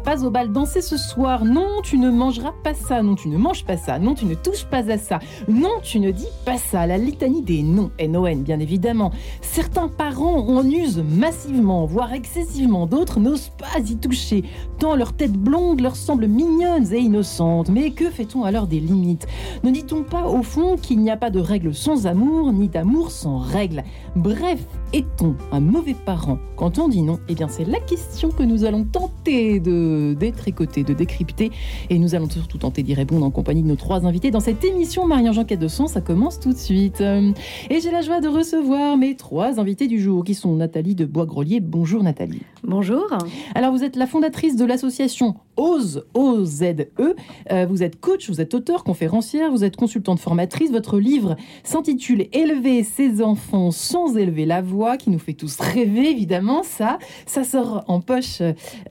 pas au bal danser ce soir. Non, tu ne mangeras pas ça. Non, tu ne manges pas ça. Non, tu ne touches pas à ça. Non, tu ne dis pas ça. La litanie des noms, N-O-N, bien évidemment. Certains parents en usent massivement, voire excessivement. D'autres n'osent pas y toucher, tant leur tête blonde leur semble mignonne et innocente. Mais que fait-on alors des limites? Ne dit-on pas au fond qu'il n'y a pas de règles sans amour, ni d'amour sans règles? Bref, est-on un mauvais parent? Quand on dit non Eh bien, c'est la question que nous allons tenter de détricoter, de décrypter. Et nous allons surtout tenter d'y répondre en compagnie de nos trois invités dans cette émission Marie-Ange Quête de Son. Ça commence tout de suite. Et j'ai la joie de recevoir mes trois invités du jour qui sont Nathalie de Bois-Grelier. Bonjour Nathalie. Bonjour. Alors, vous êtes la fondatrice de l'association OZE, O-Z-E. Euh, vous êtes coach, vous êtes auteur, conférencière, vous êtes consultante formatrice. Votre livre s'intitule Élever ses enfants sans élever la voix, qui nous fait tous rêver, évidemment. Ça, ça sort en poche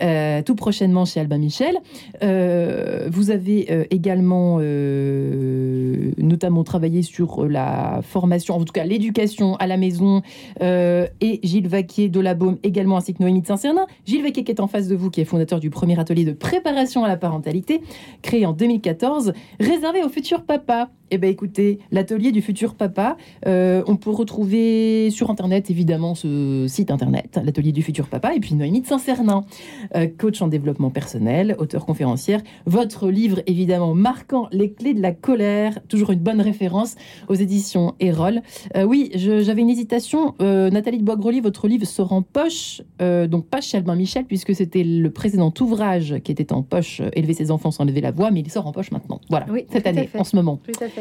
euh, tout prochainement chez Albin Michel. Euh, vous avez également notamment travaillé sur la formation, en tout cas l'éducation à la maison, et Gilles Vaquier de la Baume également, ainsi que Noémie de Saint-Cernin. Gilles Vaquier qui est en face de vous, qui est fondateur du premier atelier de pré préparation à la parentalité, créé en 2014, réservé aux futurs papas. Eh bien, écoutez, l'atelier du futur papa, euh, on peut retrouver sur Internet, évidemment, ce site Internet, l'atelier du futur papa, et puis Noémie de Saint-Cernin, euh, coach en développement personnel, auteur conférencière. Votre livre, évidemment, marquant les clés de la colère, toujours une bonne référence aux éditions Erol. Euh, oui, j'avais une hésitation. Nathalie de Boisgrelier, votre livre sort en poche, donc pas chez Albin Michel, puisque c'était le précédent ouvrage qui était en poche, Élever ses enfants sans lever la voix, mais il sort en poche maintenant. Voilà, cette année, en ce moment. Tout à fait.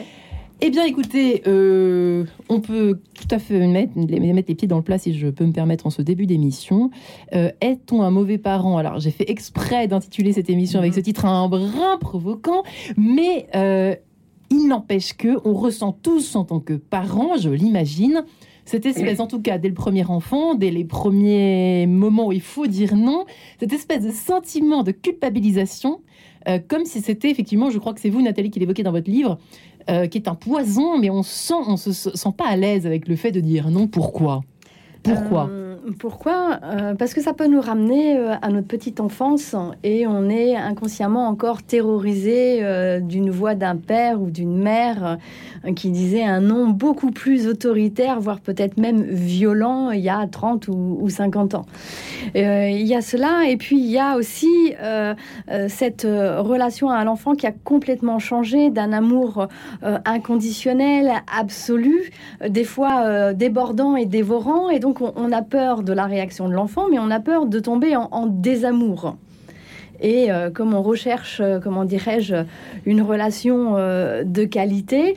Eh bien, écoutez, euh, on peut tout à fait mettre, les pieds dans le plat, si je peux me permettre, en ce début d'émission. Euh, est-on un mauvais parent? Alors, j'ai fait exprès d'intituler cette émission avec ce titre un brin provoquant, mais euh, il n'empêche que on ressent tous en tant que parents, je l'imagine, cette espèce, en tout cas, dès le premier enfant, dès les premiers moments où il faut dire non, cette espèce de sentiment de culpabilisation, comme si c'était effectivement, je crois que c'est vous, Nathalie, qui l'évoquez dans votre livre, euh, qui est un poison, mais on sent, on se sent pas à l'aise avec le fait de dire non. Pourquoi? Pourquoi? Euh, pourquoi? Euh, Parce que ça peut nous ramener euh, à notre petite enfance et on est inconsciemment encore terrorisé euh, d'une voix d'un père ou d'une mère qui disait un nom beaucoup plus autoritaire, voire peut-être même violent il y a 30 ou, 50 ans. il y a cela et puis il y a aussi cette relation à l'enfant qui a complètement changé d'un amour inconditionnel, absolu, des fois débordant et dévorant et donc on a peur de la réaction de l'enfant, mais on a peur de tomber en, désamour. Et euh, comme on recherche, euh, comment dirais-je, une relation euh, de qualité,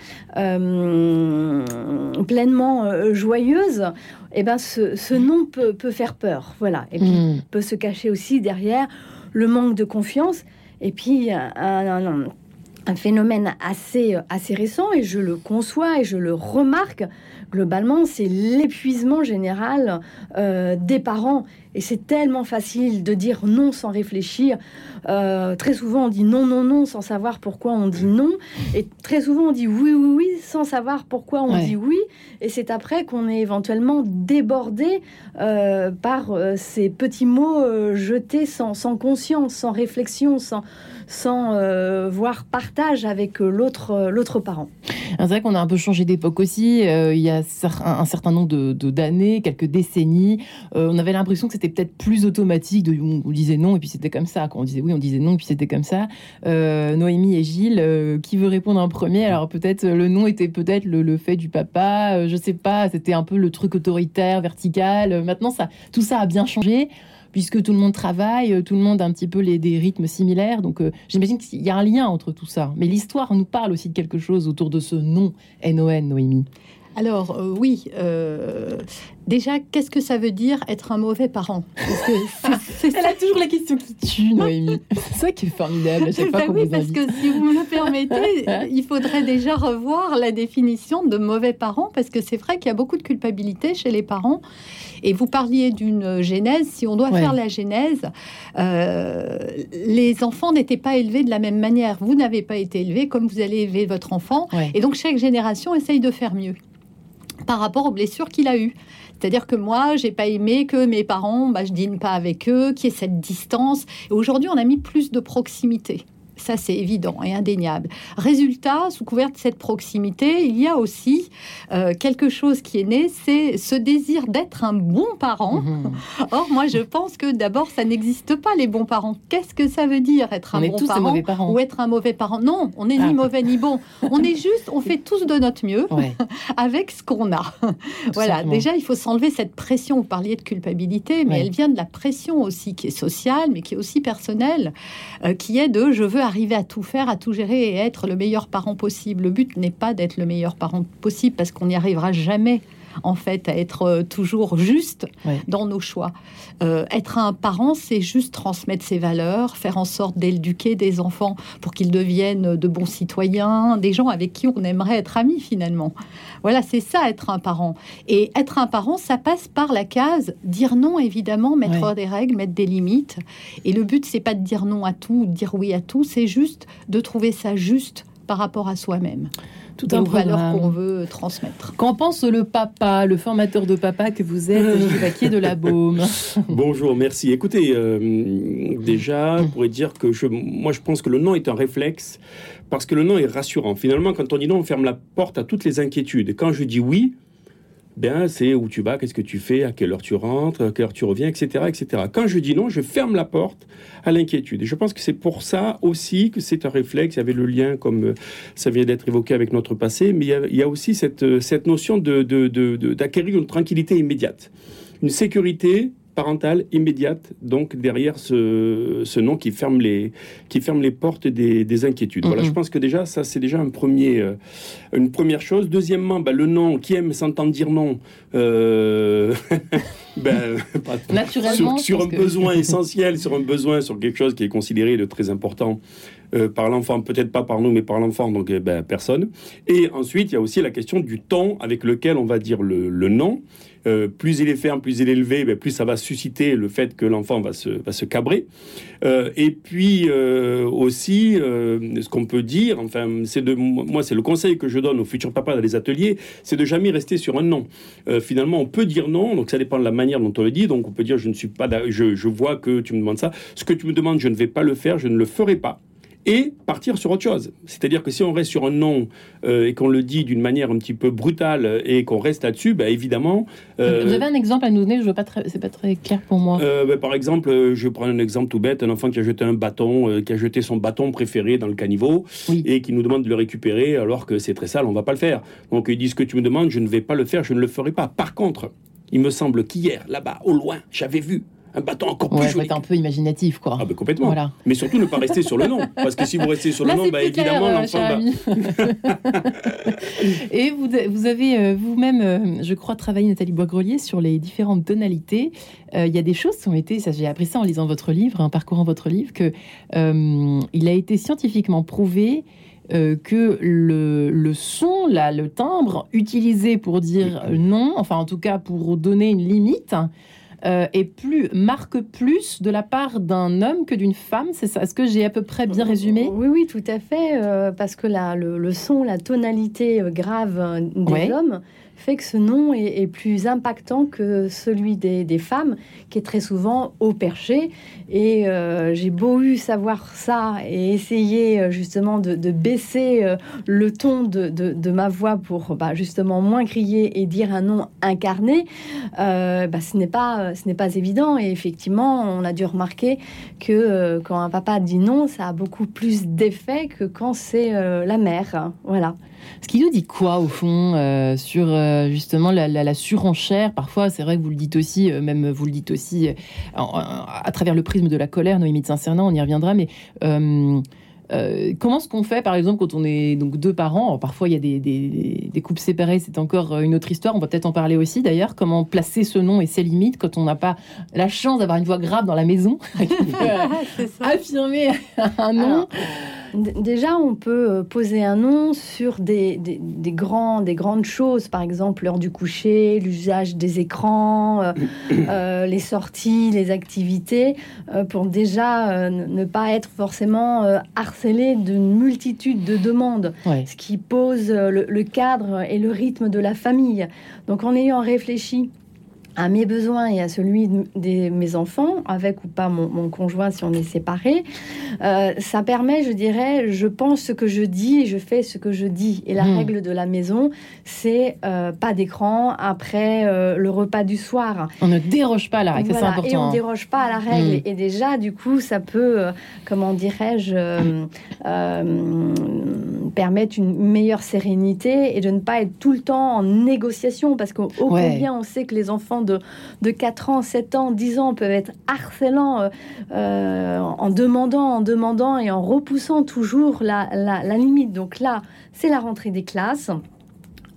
pleinement joyeuse, eh ben ce, nom peut, faire peur. Voilà. Et puis mm. peut se cacher aussi derrière le manque de confiance. Et puis un, un phénomène assez, assez récent, et je le conçois et je le remarque, globalement, c'est l'épuisement général euh, des parents. Et c'est tellement facile de dire non sans réfléchir. Euh, très souvent, on dit non, non, non sans savoir pourquoi on dit non. Et très souvent, on dit oui, oui, oui sans savoir pourquoi on dit oui. Et c'est après qu'on est éventuellement débordé euh, par ces petits mots jetés sans, sans conscience, sans réflexion, sans sans euh, voir partage avec euh, l'autre euh, l'autre parent. C'est vrai qu'on a un peu changé d'époque aussi. il y a un, certain nombre de d'années, quelques décennies, on avait l'impression que c'était peut-être plus automatique. On, disait non et puis c'était comme ça. Quand on disait oui, on disait non et puis c'était comme ça. Noémie et Gilles, qui veut répondre en premier? Alors peut-être le non était peut-être le, fait du papa. je sais pas. C'était un peu le truc autoritaire, vertical. Maintenant, ça, tout ça a bien changé puisque tout le monde travaille, euh, tout le monde a un petit peu les, des rythmes similaires. Donc euh, j'imagine qu'il y a un lien entre tout ça. Mais l'histoire nous parle aussi de quelque chose autour de ce nom NON, Noémie. Alors euh, oui, déjà, qu'est-ce que ça veut dire être un mauvais parent Elle a toujours la question qui tue, Noémie. C'est ça qui est formidable à chaque fois oui, parce que si vous me le permettez, il faudrait déjà revoir la définition de mauvais parent, parce que c'est vrai qu'il y a beaucoup de culpabilité chez les parents. Et vous parliez d'une genèse. Si on doit faire la genèse, euh, les enfants n'étaient pas élevés de la même manière. Vous n'avez pas été élevé comme vous allez élever votre enfant. Et donc chaque génération essaye de faire mieux. par rapport aux blessures qu'il a eues. C'est-à-dire que moi, j'ai pas aimé que mes parents, bah, je dîne pas avec eux, qu'il y ait cette distance. Et aujourd'hui, on a mis plus de proximité. Ça, c'est évident et indéniable. Résultat, sous couvert de cette proximité, il y a aussi euh, quelque chose qui est né, c'est ce désir d'être un bon parent. Mhm. Or, moi, je pense que d'abord, ça n'existe pas, les bons parents. Qu'est-ce que ça veut dire, être un bon parent, ou être un mauvais parent? Non, on n'est ni ah. mauvais ni bon. On est juste, on fait tous de notre mieux avec ce qu'on a. voilà, déjà, il faut s'enlever cette pression. Vous parliez de culpabilité, mais elle vient de la pression aussi qui est sociale, mais qui est aussi personnelle, euh, qui est de je veux arriver à tout faire, à tout gérer et être le meilleur parent possible. Le but n'est pas d'être le meilleur parent possible parce qu'on n'y arrivera jamais en fait, à être euh, toujours juste dans nos choix. Euh, être un parent, c'est juste transmettre ses valeurs, faire en sorte d'éduquer des enfants pour qu'ils deviennent de bons citoyens, des gens avec qui on aimerait être amis finalement. Voilà, c'est ça être un parent. Et être un parent, ça passe par la case dire non, évidemment, mettre des règles, mettre des limites. Et le but, c'est pas de dire non à tout, de dire oui à tout, c'est juste de trouver ça juste par rapport à soi-même tout un valeur qu'on veut transmettre. Qu'en pense le papa, le formateur de papa que vous êtes, de la Baume? Bonjour, merci. Écoutez, euh, déjà, je pourrais dire que je, moi, je pense que le non est un réflexe parce que le non est rassurant. Finalement, quand on dit non, on ferme la porte à toutes les inquiétudes. Et quand je dis oui, bien, c'est où tu vas, qu'est-ce que tu fais, à quelle heure tu rentres, à quelle heure tu reviens, etc., etc. Quand je dis non, je ferme la porte à l'inquiétude. Et je pense que c'est pour ça aussi que c'est un réflexe. Il y avait le lien, comme euh, ça vient d'être évoqué avec notre passé, mais il y a, aussi cette, euh, cette notion d'acquérir une tranquillité immédiate, une sécurité parentale immédiate, donc derrière ce, ce, nom qui ferme les, qui ferme les portes des, des inquiétudes. Voilà, je pense que déjà, ça, c'est déjà un premier, euh, une première chose. Deuxièmement, bah, le nom, qui aime s'entendre dire non, euh, ben, Naturellement, sur, un besoin essentiel, sur un besoin, sur quelque chose qui est considéré de très important euh, par l'enfant, peut-être pas par nous, mais par l'enfant, donc ben, personne. Et ensuite, il y a aussi la question du temps avec lequel on va dire le, le non. Euh, plus il est ferme, plus il est élevé, ben, plus ça va susciter le fait que l'enfant va se, cabrer. Euh, et puis aussi, ce qu'on peut dire, enfin, c'est moi, c'est le conseil que je donne aux futurs papas dans les ateliers, c'est de jamais rester sur un non. finalement, on peut dire non, donc ça dépend de la manière dont on le dit. Donc on peut dire je ne suis pas, je vois que tu me demandes ça. Ce que tu me demandes, je ne vais pas le faire, je ne le ferai pas et partir sur autre chose. C'est-à-dire que si on reste sur un nom euh, et qu'on le dit d'une manière un petit peu brutale et qu'on reste là-dessus, bah, évidemment. Euh, Vous avez un exemple à nous donner Je veux pas c'est pas très clair pour moi. Euh, bah, par exemple, je prends un exemple tout bête un enfant qui a jeté un bâton, qui a jeté son bâton préféré dans le caniveau et qui nous demande de le récupérer alors que c'est très sale, on va pas le faire. Donc ils disent ce que tu me demandes, je ne vais pas le faire, je ne le ferai pas. Par contre, il me semble qu'hier, là-bas, au loin, j'avais vu un bâton encore plus ouais, un peu imaginatif, quoi. Ah, bah, complètement. Voilà. Mais surtout, ne pas rester sur le nom. Parce que si vous restez sur le nom, bah, évidemment, euh, l'enfant Et vous, vous avez euh, vous-même, euh, je crois, travaillé, Nathalie Boisgrelier, sur les différentes tonalités. Il y a des choses qui ont été, ça j'ai appris ça en lisant votre livre, en parcourant votre livre, que il a été scientifiquement prouvé que le, le, son, là, le timbre utilisé pour dire non, enfin en tout cas pour donner une limite, euh, et plus marque plus de la part d'un homme que d'une femme. C'est ça? Est-ce que j'ai à peu près bien résumé? Oui, oui, tout à fait. Euh, parce que la, le, son, la tonalité euh, grave des hommes fait que ce nom est, plus impactant que celui des, femmes, qui est très souvent au perché. Et euh, j'ai beau eu savoir ça et essayer euh, justement de, baisser euh, le ton de, ma voix pour bah, justement moins crier et dire un nom incarné, bah, ce n'est pas ce n'est pas évident. Et effectivement, on a dû remarquer que quand un papa dit non, ça a beaucoup plus d'effet que quand c'est la mère. Voilà. Ce qui nous dit quoi, au fond, euh, sur euh, justement la, surenchère? Parfois, c'est vrai que vous le dites aussi, euh, même vous le dites aussi à travers le prisme de la colère, Noémie de Saint-Cernin, on y reviendra, mais. comment est-ce qu'on fait, par exemple, quand on est donc deux parents? Parfois, il y a des, des, couples séparés, c'est encore une autre histoire. On va peut-être en parler aussi, d'ailleurs. Comment placer ce nom et ses limites quand on n'a pas la chance d'avoir une voix grave dans la maison, affirmer un nom? Déjà, on peut euh, poser un nom sur des, des, des, grands, des grandes choses, par exemple l'heure du coucher, l'usage des écrans, euh, euh, les sorties, les activités, pour déjà ne pas être forcément harcelé d'une multitude de demandes, ce qui pose le, le cadre et le rythme de la famille. Donc en ayant réfléchi à mes besoins et à celui de, mes enfants, avec ou pas mon, conjoint si on est séparé, euh, ça permet, je dirais, je pense ce que je dis et je fais ce que je dis. Et la hmm. règle de la maison, c'est euh, pas d'écran après euh, le repas du soir. On ne déroge pas à la règle, c'est important. Et on ne déroge pas à la règle. Hmm. Et déjà, du coup, ça peut, comment dirais-je, permettre une meilleure sérénité et de ne pas être tout le temps en négociation, parce qu'au combien on sait que les enfants de, 4 ans, 7 ans, 10 ans peuvent être harcelants euh, euh, en demandant, en demandant et en repoussant toujours la, la limite. Donc là, c'est la rentrée des classes.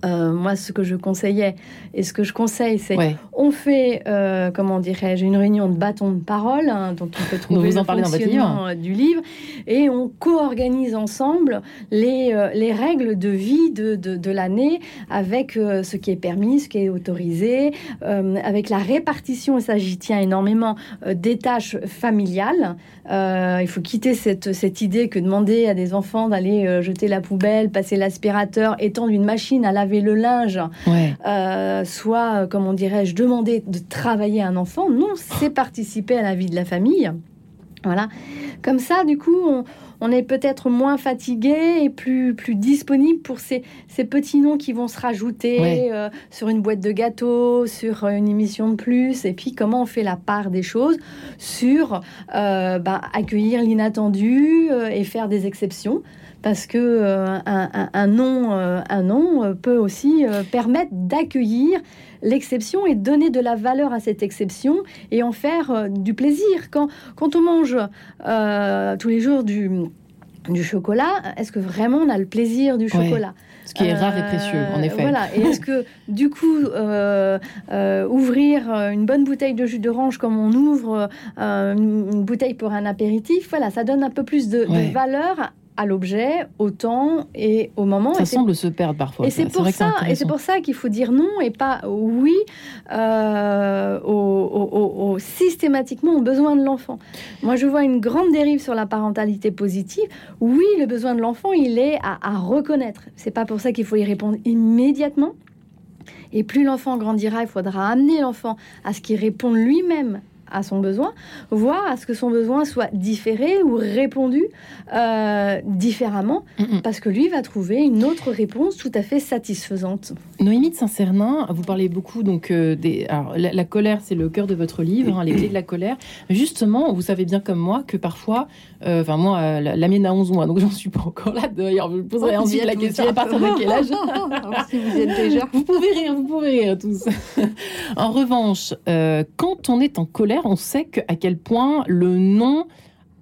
Euh, moi, ce que je conseillais et ce que je conseille, c'est on fait, euh, comment dirais-je, une réunion de bâton de parole, hein, dont on peut trouver vous en le euh, du livre, et on co-organise ensemble les, les règles de vie de, de, de l'année avec ce qui est permis, ce qui est autorisé, avec la répartition, et ça j'y tiens énormément, des tâches familiales. Il faut quitter cette, cette idée que demander à des enfants d'aller jeter la poubelle, passer l'aspirateur, étendre une machine à laver le linge, euh, soit, comme on dirait-je, demander de travailler un enfant. Non, c'est participer à la vie de la famille. Voilà. Comme ça, du coup, on, est peut-être moins fatigué et plus, plus disponible pour ces, ces petits noms qui vont se rajouter euh, sur une boîte de gâteaux, sur une émission de plus. Et puis, comment on fait la part des choses sur euh, bah, accueillir l'inattendu et faire des exceptions parce que euh, un, nom, euh, un nom euh, peut aussi permettre d'accueillir l'exception et donner de la valeur à cette exception et en faire du plaisir. Quand, quand on mange tous les jours du, du chocolat, est-ce que vraiment on a le plaisir du chocolat? Ce qui est rare et précieux, en effet. Voilà. Et est-ce que, du coup, ouvrir une bonne bouteille de jus d'orange comme on ouvre une bouteille pour un apéritif, voilà, ça donne un peu plus de, de valeur à l'objet, au temps et au moment. Ça semble se perdre parfois. Et c'est pour, ça, et pour ça qu'il faut dire non et pas oui euh, au, systématiquement aux besoins de l'enfant. Moi, je vois une grande dérive sur la parentalité positive. Oui, le besoin de l'enfant, il est à, à reconnaître. C'est pas pour ça qu'il faut y répondre immédiatement. Et plus l'enfant grandira, il faudra amener l'enfant à ce qu'il réponde lui-même à son besoin, voire à ce que son besoin soit différé ou répondu euh, différemment, parce que lui va trouver une autre réponse tout à fait satisfaisante. Noémie de Saint-Cernin, vous parlez beaucoup donc euh, des. Alors, la, colère, c'est le cœur de votre livre, hein, les clés de la colère. Justement, vous savez bien comme moi que parfois, euh, enfin moi, la, mienne a 11 mois, donc j'en suis pas encore là. D'ailleurs, je poserai oh, ensuite la question à partir de quel âge si vous êtes déjà. Vous pouvez rire, vous pouvez rire tous. en revanche, quand on est en colère, on sait que, à quel point le nom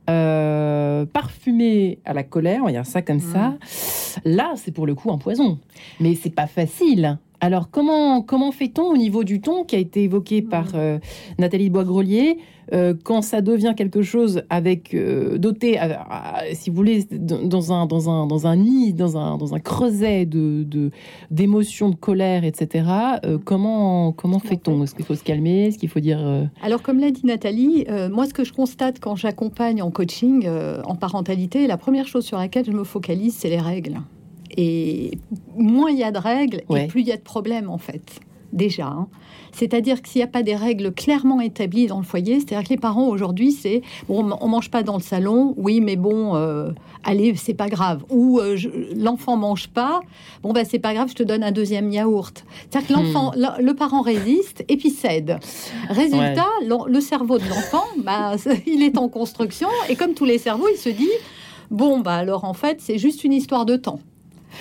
euh, parfumé à la colère, on va dire ça comme ça, mm. là, c'est pour le coup un poison. Mais c'est pas facile. Alors, comment, comment fait-on au niveau du ton qui a été évoqué par mm. euh, Nathalie Boisgrelier euh, quand ça devient quelque chose avec euh, doté, si vous voulez, dans un dans un dans un nid, dans un dans un creuset de d'émotions, de, colère, etc. Euh, comment comment fait-on? Est-ce qu'il faut se calmer? Est-ce qu'il faut dire Alors, comme l'a dit Nathalie, moi, ce que je constate quand j'accompagne en coaching, en parentalité, la première chose sur laquelle je me focalise, c'est les règles. Et moins il y a de règles, et plus il y a de problèmes en fait déjà. Hein. C'est-à-dire que s'il n'y a pas des règles clairement établies dans le foyer, c'est-à-dire que les parents aujourd'hui, c'est bon, on mange pas dans le salon, oui, mais bon, euh, allez, c'est pas grave. Ou euh, l'enfant mange pas, bon ben c'est pas grave, je te donne un deuxième yaourt. C'est-à-dire que l'enfant, hmm. le, parent résiste et puis cède. Résultat, le, cerveau de l'enfant, bah, il est en construction et comme tous les cerveaux, il se dit bon bah alors en fait c'est juste une histoire de temps.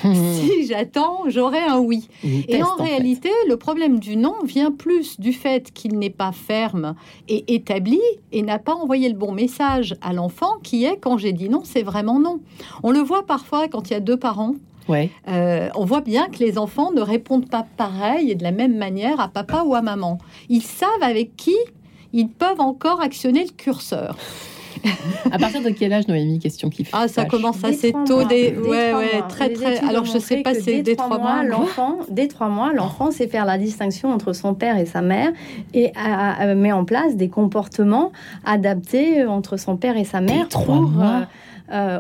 Si j'attends, j'aurai un oui. et en, réalité, le problème du non vient plus du fait qu'il n'est pas ferme et établi et n'a pas envoyé le bon message à l'enfant qui est quand j'ai dit non, c'est vraiment non. On le voit parfois quand il y a deux parents Ouais. Euh, on voit bien que les enfants ne répondent pas pareil et de la même manière à papa ou à maman. Ils savent avec qui ils peuvent encore actionner le curseur. À partir de quel âge, Noémie Question qui Ah, ça commence assez tôt. Des... Ouais, ouais, très, très. Alors, je sais pas, c'est dès trois mois. L'enfant, dès trois mois, l'enfant sait faire la distinction entre son père et sa mère et met en place des comportements adaptés entre son père et sa mère. Trois mois. Euh,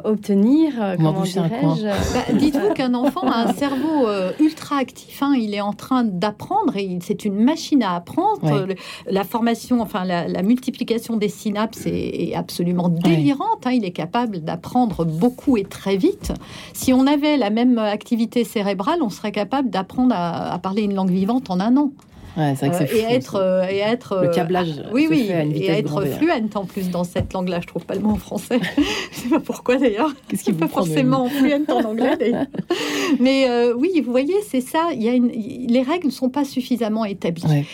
obtenir, euh, comment dirais-je bah, Dites-vous qu'un enfant a un cerveau euh, ultra actif. Hein. il est en train d'apprendre et c'est une machine à apprendre. la formation, enfin la, multiplication des synapses est, absolument délirante. Hein. il est capable d'apprendre beaucoup et très vite. Si on avait la même activité cérébrale, on serait capable d'apprendre à parler une langue vivante en un an. Ouais, euh, et être euh, et être le câblage. oui, oui, et être fluente en plus dans cette langue-là. Je trouve pas le mot en français. je sais pas pourquoi d'ailleurs. Qu'est-ce qui pas forcément fluente en anglais. Mais euh, oui, vous voyez, c'est ça. Il y a une... les règles ne sont pas suffisamment établies.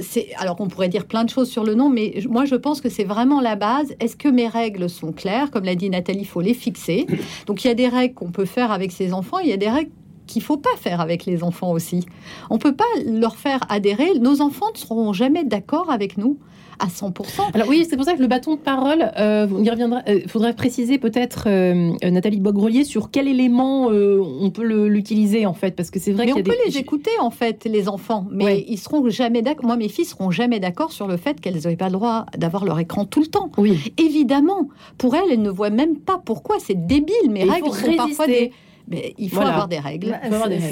c'est alors on pourrait dire plein de choses sur le nom, mais moi je pense que c'est vraiment la base. Est-ce que mes règles sont claires? Comme l'a dit Nathalie, il faut les fixer. Donc il y a des règles qu'on peut faire avec ses enfants. Il y a des règles qu'il faut pas faire avec les enfants aussi. On peut pas leur faire adhérer. Nos enfants ne seront jamais d'accord avec nous à 100%. Alors oui, c'est pour ça que le bâton de parole, euh, on y reviendra. Il euh, faudrait préciser peut-être euh, Nathalie Bogrelier sur quel élément on peut l'utiliser en fait, parce que c'est vrai qu'on peut les écouter en fait, les enfants, mais ils seront jamais d'accord. Moi, mes filles seront jamais d'accord sur le fait qu'elles n'auraient pas le droit d'avoir leur écran tout le temps. Oui. Évidemment, pour elles, elles ne voient même pas pourquoi c'est débile. Mes règles sont parfois des mais il faut avoir des règles.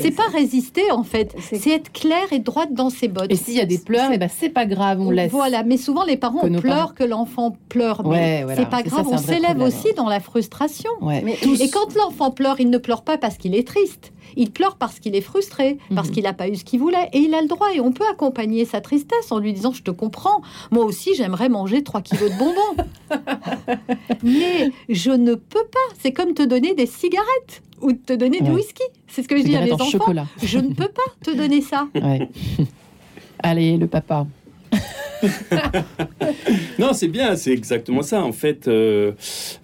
C'est pas résister en fait, c'est être clair et droite dans ses bottes. Et s'il y a des pleurs, et eh ben c'est pas grave, on laisse. Voilà, mais souvent les parents pleurent que l'enfant pleure, mais c'est pas grave, on s'élève aussi dans la frustration. Et quand l'enfant pleure, il ne pleure pas parce qu'il est triste. Il pleure parce qu'il est frustré, parce mhm. qu'il n'a pas eu ce qu'il voulait. Et il a le droit. Et on peut accompagner sa tristesse en lui disant Je te comprends. Moi aussi, j'aimerais manger 3 kilos de bonbons. Mais je ne peux pas. C'est comme te donner des cigarettes ou te donner du whisky. C'est ce que je dis à mes enfants. Je ne peux pas te donner ça. Allez, le papa. non, c'est bien, c'est exactement ça. En fait, euh,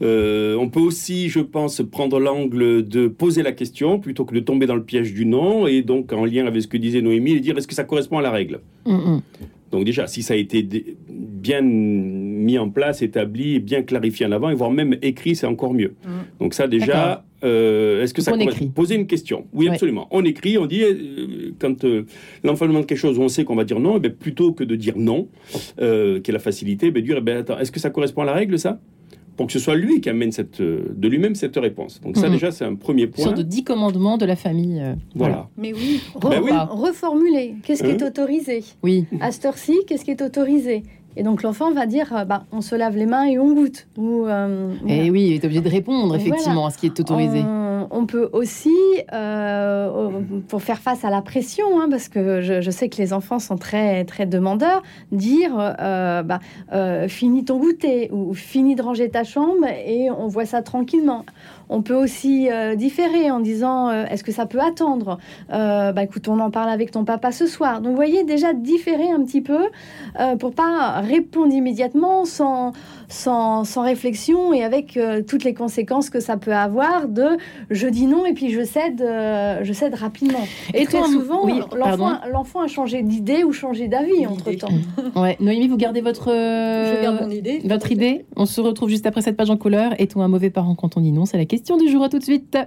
euh, on peut aussi, je pense, prendre l'angle de poser la question plutôt que de tomber dans le piège du non, et donc en lien avec ce que disait Noémie, et dire est-ce que ça correspond à la règle? Mm, mm. Donc déjà, si ça a été bien mis en place, établi, bien clarifié en avant, et voire même écrit, c'est encore mieux. Mm. Donc ça déjà, euh, est-ce que ça écrit. Poser une question. Oui, absolument. On écrit, on dit, euh, quand euh, l'enfant demande quelque chose, on sait qu'on va dire non, et eh bien, plutôt que de dire non, qui est la facilité, ben, dire, eh ben, attends, est-ce que ça correspond à la règle, ça? Pour que ce soit lui qui amène cette, de lui-même cette réponse. Donc ça mhm. déjà c'est un premier point. Sur de dix commandements de la famille. voilà. Mais oui, ben reformuler. Qu'est-ce qui est hein autorisé Oui. À cette heure-ci, qu'est-ce qui est autorisé et donc l'enfant va dire, euh, bah, on se lave les mains et on goûte. Ou, euh, et oui, il est obligé de répondre effectivement à ce qui est autorisé. On, peut aussi, euh, pour faire face à la pression, hein, parce que je, sais que les enfants sont très très demandeurs, dire, bah, finis ton goûter ou finis de ranger ta chambre et on voit ça tranquillement. On peut aussi euh, différer en disant euh, est-ce que ça peut attendre? Euh, Bah écoute, on en parle avec ton papa ce soir. Donc vous voyez déjà différer un petit peu pour pas répondre immédiatement sans sans, réflexion et avec toutes les conséquences que ça peut avoir de je dis non et puis je cède je cède rapidement. Et, très souvent l'enfant a changé d'idée ou changé d'avis entre temps. ouais, Noémie, vous gardez votre idée. Votre idée. On se retrouve juste après cette page en couleur. Est-on un mauvais parent quand on dit non C'est la question question du jour. À tout de suite.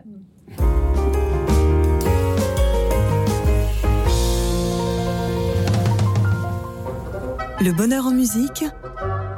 Le bonheur en musique,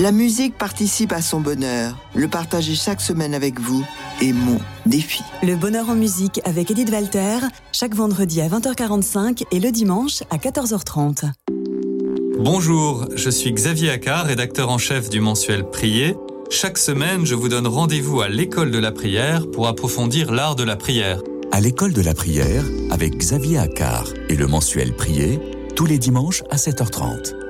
La musique participe à son bonheur. Le partager chaque semaine avec vous est mon défi. Le bonheur en musique avec Edith Walter, chaque vendredi à 20h45 et le dimanche à 14h30. Bonjour, je suis Xavier Accard, rédacteur en chef du mensuel Prier. Chaque semaine, je vous donne rendez-vous à l'école de la prière pour approfondir l'art de la prière. À l'école de la prière avec Xavier Accard et le mensuel Prier, tous les dimanches à 7h30.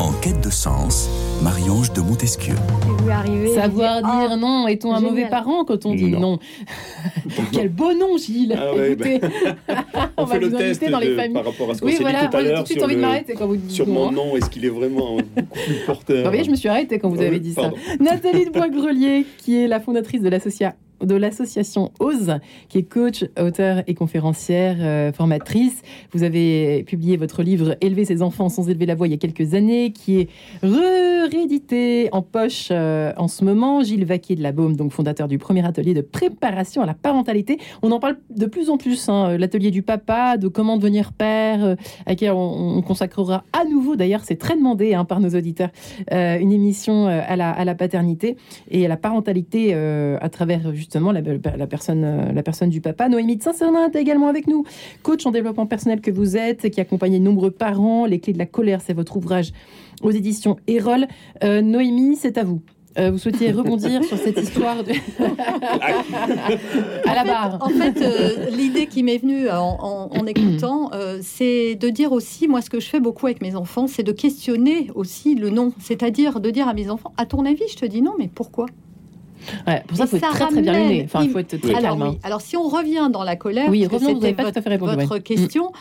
En quête de sens, Marie-Ange de Montesquieu. Savoir dire non, est-on un génial. mauvais parent quand on dit non, Non. Quel beau nom, Gilles Ah ouais, Écoutez, On, va fait le vous test inviter dans les de- familles. par rapport à ce qu'on Oui, s'est voilà, dit tout à moi, j'ai tout l'heure de suite sur, envie de le- m'arrêter quand vous dites sur non, mon nom. Est-ce qu'il est vraiment beaucoup plus porteur Vous voyez, je me suis arrêtée quand vous Ah avez oui, dit ça. Nathalie de Bois-Grelier, qui est la fondatrice de l'associa- de l'association OSE, qui est coach, auteur et conférencière, euh, formatrice. Vous avez publié votre livre Élever ses enfants sans élever la voix il y a quelques années, qui est réédité en poche euh, en ce moment. Gilles Vaquier de la Baume, donc fondateur du premier atelier de préparation à la parentalité. On en parle de plus en plus, hein, l'atelier du papa, de comment devenir père, euh, à laquelle on, on consacrera à nouveau, d'ailleurs, c'est très demandé hein, par nos auditeurs, euh, une émission euh, à, la, à la paternité et à la parentalité euh, à travers justement la, la personne, euh, la personne du papa. Noémie de Saint-Cernin est également avec nous, coach en développement personnel que vous êtes, qui accompagne de nombreux parents. Les clés de la colère, c'est votre ouvrage aux éditions Erol. Euh, Noémie, c'est à vous. Euh, vous souhaitiez rebondir sur cette histoire de... à la barre. En fait, euh, l'idée qui m'est venue en, en- en écoutant, euh, c'est de dire aussi, moi, ce que je fais beaucoup avec mes enfants, c'est de questionner aussi le non. C'est-à-dire de dire à mes enfants, à ton avis, je te dis non, mais pourquoi? Ouais, pour ça, il faut être très très bien ramène- luné. Enfin, il faut être très Alors, calme. hein. oui. Alors, si on revient dans la colère, Oui, revenons, vous pas tout à fait répondu. votre ouais. question.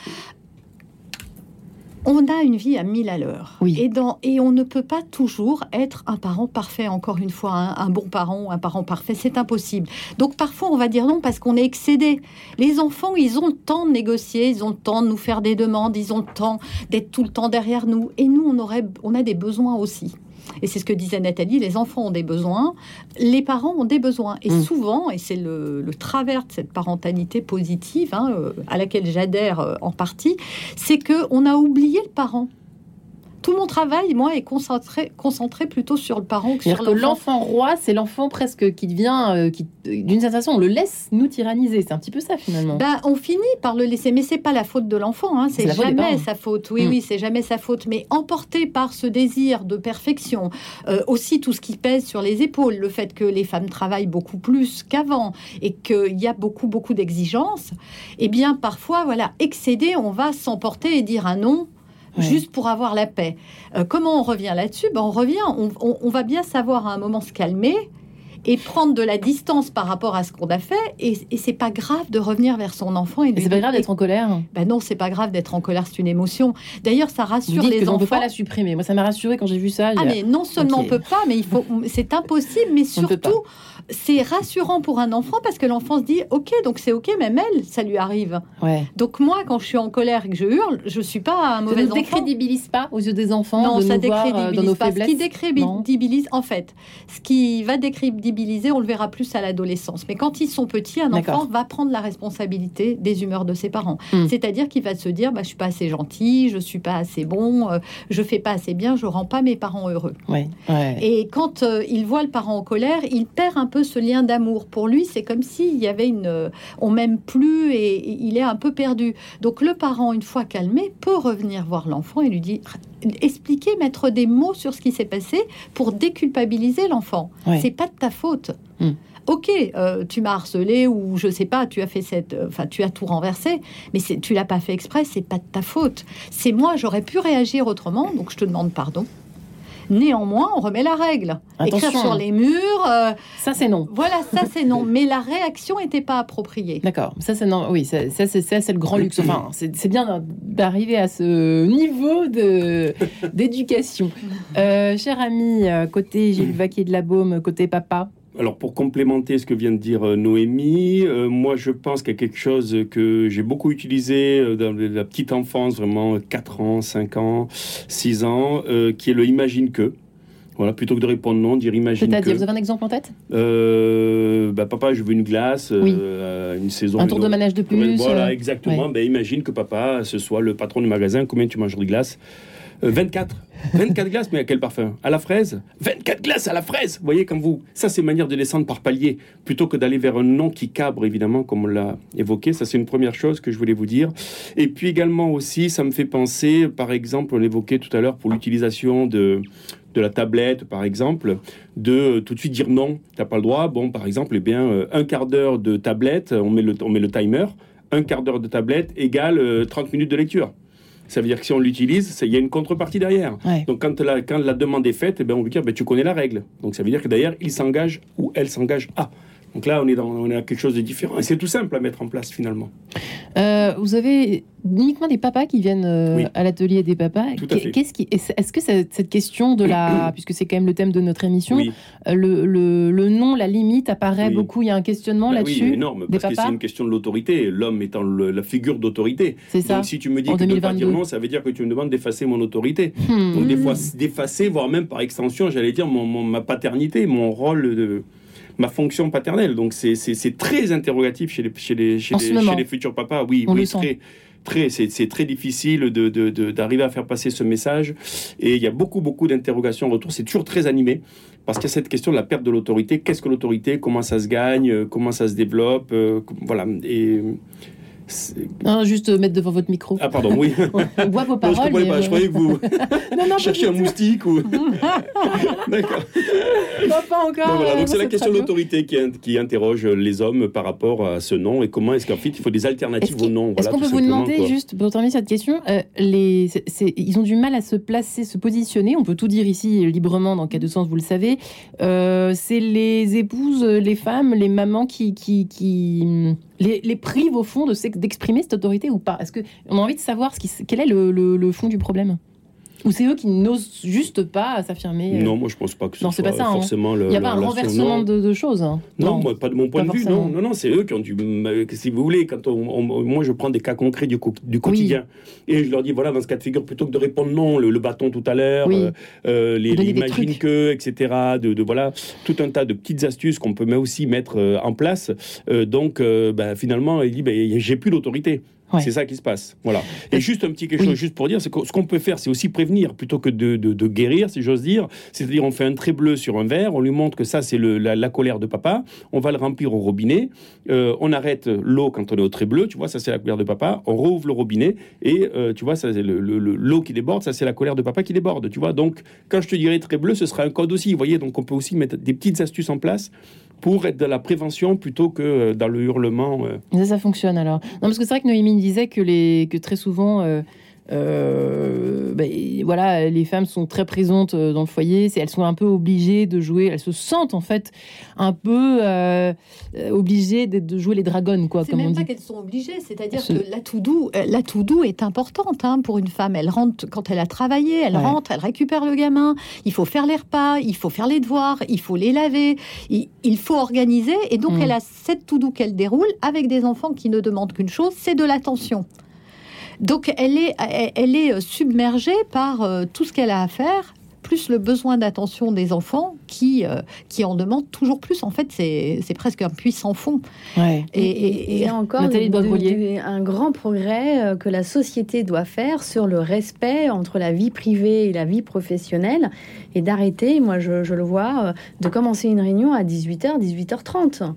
On a une vie à mille à l'heure. Oui. Et, dans, et on ne peut pas toujours être un parent parfait, encore une fois, un, un bon parent ou un parent parfait. C'est impossible. Donc parfois, on va dire non parce qu'on est excédé. Les enfants, ils ont le temps de négocier, ils ont le temps de nous faire des demandes, ils ont le temps d'être tout le temps derrière nous. Et nous, on, aurait, on a des besoins aussi. Et c'est ce que disait Nathalie, les enfants ont des besoins, les parents ont des besoins. Et Mm. souvent, et c'est le, le travers de cette parentalité positive, hein, euh, à laquelle j'adhère euh, en partie, c'est que on a oublié le parent. Tout mon travail, moi, est concentré, concentré plutôt sur le parent que sur l'enfant. roi, c'est l'enfant presque qui devient, euh, qui, d'une certaine façon, on le laisse nous tyranniser. C'est un petit peu ça finalement. Bah, on finit par le laisser, mais c'est pas la faute de l'enfant, hein, C'est faute jamais sa faute. Oui, Mm. oui, c'est jamais sa faute. Mais emporté par ce désir de perfection, euh, aussi tout ce qui pèse sur les épaules, le fait que les femmes travaillent beaucoup plus qu'avant et qu'il y a beaucoup, beaucoup d'exigences, eh bien, parfois, voilà, excédé, on va s'emporter et dire un non. Juste pour avoir la paix. Euh, comment on revient là-dessus? Ben, On revient, on va bien savoir à un moment se calmer et prendre de la distance par rapport à ce qu'on a fait. Et, et c'est pas grave de revenir vers son enfant. Et, Et c'est pas grave d'être en colère. ben non, c'est pas grave d'être en colère, c'est une émotion. D'ailleurs, ça Vous rassure dites les que on ne enfants. peut pas la supprimer. Moi, ça m'a rassuré quand j'ai vu ça. Ah mais non seulement Ok. on peut pas, mais il faut, c'est impossible, mais On ne surtout c'est rassurant pour un enfant parce que l'enfant se dit ok donc c'est ok même elle ça lui arrive. Ouais. Donc moi quand je suis en colère et que je hurle, je suis pas un Ça mauvais ne enfant. décrédibilise pas aux yeux des enfants Non, de ça nous voir euh, dans décrédibilise nos pas. Ce faiblesses? qui décrédibilise, en fait, ce qui va décrédibiliser, on le verra plus à l'adolescence. Mais quand ils sont petits, un enfant va prendre la responsabilité des humeurs de ses parents. Hmm. C'est-à-dire qu'il va se dire, bah, je suis pas assez gentil, je suis pas assez bon, euh, je fais pas assez bien, je rends pas mes parents heureux. Ouais, ouais. Et quand euh, il voit le parent en colère, il perd un peu ce lien d'amour. Pour lui, c'est comme s'il y avait une, euh, on m'aime plus et, et il est un peu perdu. Donc le parent, une fois calmé, peut revenir voir l'enfant et lui dire, expliquer, mettre des mots sur ce qui s'est passé pour déculpabiliser l'enfant. Ouais. C'est pas de ta faute. Hmm. Ok, euh, tu m'as harcelé ou je sais pas, tu as fait cette, euh, enfin tu as tout renversé, mais tu l'as pas fait exprès, c'est pas de ta faute. C'est moi, j'aurais pu réagir autrement, donc je te demande pardon. Néanmoins, on remet la règle. Attention, Écrire sur hein. les murs, euh, Ça, c'est non. voilà, ça c'est non. Mais la réaction n'était pas appropriée. D'accord, ça c'est non, oui, ça, ça, c'est ça, c'est le grand luxe. Enfin, c'est bien d'arriver à ce niveau d'éducation. Euh, cher ami, euh, côté Gilles Vaquier de la Baume, côté papa. Alors pour complémenter ce que vient de dire euh, Noémie, euh, moi je pense qu'il y a quelque chose que j'ai beaucoup utilisé euh, dans la petite enfance, vraiment 4 ans, 5 ans, 6 ans, euh, qui est le imagine que. Voilà, plutôt que de répondre non, dire imagine C'est-à-dire, que... vous avez un exemple en tête? Euh, bah, papa, je veux une glace, Oui. euh, une saison. Un tour de manège de plus Voilà, euh, exactement. ouais. Ben, imagine que papa, ce soit le patron du magasin, combien tu manges de glace? Euh, 24. 24 glaces, mais à quel parfum? À la fraise? 24 glaces à la fraise Vous voyez, comme vous. Ça, c'est manière de descendre par palier, plutôt que d'aller vers un nom qui cabre, évidemment, comme on l'a évoqué. Ça, c'est une première chose que je voulais vous dire. Et puis également aussi, ça me fait penser, par exemple, on évoquait tout à l'heure pour l'utilisation de de la tablette, par exemple, de euh, tout de suite dire non, t'as pas le droit. Bon, par exemple, eh bien, euh, un quart d'heure de tablette, on met le, on met le timer, un quart d'heure de tablette égale euh, 30 minutes de lecture. Ça veut dire que si on l'utilise, il y a une contrepartie derrière. Ouais. Donc quand la, quand la demande est faite, eh ben, on veut dire ben, tu connais la règle. Donc ça veut dire que derrière, il s'engage ou elle s'engage à. Donc là, on est, dans, on est à quelque chose de différent. Et c'est tout simple à mettre en place finalement. Euh, vous avez uniquement des papas qui viennent euh, Oui. à l'atelier des papas. Qu'est-ce qui, est-ce que cette cette question de la, puisque c'est quand même le thème de notre émission, Oui, euh, le, le, le nom, la limite apparaît Oui. beaucoup. Il y a un questionnement Bah là-dessus. oui, énorme, parce que papas c'est une question de l'autorité, l'homme étant le- la figure d'autorité. C'est ça. Donc si tu me dis En que de ne pas 2022. dire non, ça veut dire que tu me demandes d'effacer mon autorité. Hmm. Donc des fois d'effacer, voire même par extension, j'allais dire mon, mon- ma paternité, mon rôle de ma fonction paternelle. Donc c'est- très interrogatif chez les, chez les, chez les, chez futurs papas. Oui, On très. Très, c'est très difficile de- de- de- d'arriver à faire passer ce message. Et il y a beaucoup, beaucoup d'interrogations en retour. C'est toujours très animé parce qu'il y a cette question de la perte de l'autorité. Qu'est-ce que l'autorité? Comment ça se gagne? Euh, Comment ça se développe? Euh, Voilà. Et Non, juste euh, mettre devant votre micro. ah pardon, oui. On voit vos Non, paroles. je comprenais mais, pas. Je euh, croyais que vous Non, non, cherchiez un moustique ou. D'accord. pas, pas encore. Donc voilà, donc c'est la question de l'autorité qui, in- qui interroge les hommes par rapport à ce nom et comment est-ce qu'en fait il faut des alternatives au nom? Est-ce Voilà, qu'on peut vous demander, quoi. juste pour terminer cette question, euh, les, ils ont du mal à se placer, se positionner, on peut tout dire ici librement dans cas de sens, vous le savez, Euh, c'est les épouses, les femmes, les mamans qui, qui, qui les, les privent au fond d'exprimer cette autorité ou pas? Est-ce qu'on a envie de savoir ce qui, quel est le fond du problème? Ou c'est eux qui n'osent juste pas s'affirmer euh, Non, moi je pense pas que ce Non, soit pas ça, hein. forcément le. Il n'y a pas un renversement de, de choses hein Non, moi, pas de mon point de vue. Non, non, non, c'est eux qui ont dû. me- Si vous voulez, quand on, on- moi je prends des cas concrets du, quotidien et je leur dis voilà, dans ce cas de figure, plutôt que de répondre non, le, le bâton tout à l'heure, Oui. euh, euh, les, les des imagine trucs. que, etc. De, de- voilà, tout un tas de petites astuces qu'on peut aussi mettre euh, en place. Euh, donc, euh, bah, finalement, il dit bah, j'ai plus d'autorité. Ouais. C'est ça qui se passe. Voilà. Et juste un petit quelque chose, Oui. juste pour dire, c'est que ce qu'on peut faire, c'est aussi prévenir plutôt que de, de- de guérir, si j'ose dire. C'est-à-dire, on fait un trait bleu sur un verre, on lui montre que ça, c'est la, la colère de papa. On va le remplir au robinet. Euh, on arrête l'eau quand on est au trait bleu. Tu vois, ça, c'est la colère de papa. On rouvre le robinet et euh, tu vois, ça, c'est le- le- le- l'eau qui déborde. Ça, c'est la colère de papa qui déborde. Tu vois. Donc, quand je te dirai trait bleu, ce sera un code aussi. Vous voyez, donc on peut aussi mettre des petites astuces en place pour être dans la prévention plutôt que euh, dans le hurlement. euh. Ça, ça fonctionne alors. Non, parce que c'est vrai que Noémie disait que, les, que très souvent, euh, euh, ben, voilà, les femmes sont très présentes euh, dans le foyer. Elles sont un peu obligées de jouer. Elles se sentent en fait un peu euh, obligées de, de jouer les dragons, quoi, C'est on même dit. pas qu'elles sont obligées, c'est-à-dire Ce- que la to-do, euh, la est importante hein, pour une femme. Elle rentre quand elle a travaillé, elle Ouais. rentre, elle récupère le gamin. Il faut faire les repas, il faut faire les devoirs, il faut les laver, il, il faut organiser. Et donc Mm. elle a cette to-do qu'elle déroule avec des enfants qui ne demandent qu'une chose, c'est de l'attention. Donc elle est, elle, est submergée par euh, tout ce qu'elle a à faire, plus le besoin d'attention des enfants qui, euh, qui en demandent toujours plus. En fait, c'est c'est presque un puits sans fond. Ouais. Et, et- il y a encore Nathalie de- de- Boisbrolier. de- un grand progrès euh, que la société doit faire sur le respect entre la vie privée et la vie professionnelle et d'arrêter, moi je, je le vois, de commencer une réunion à 18h, 18h30.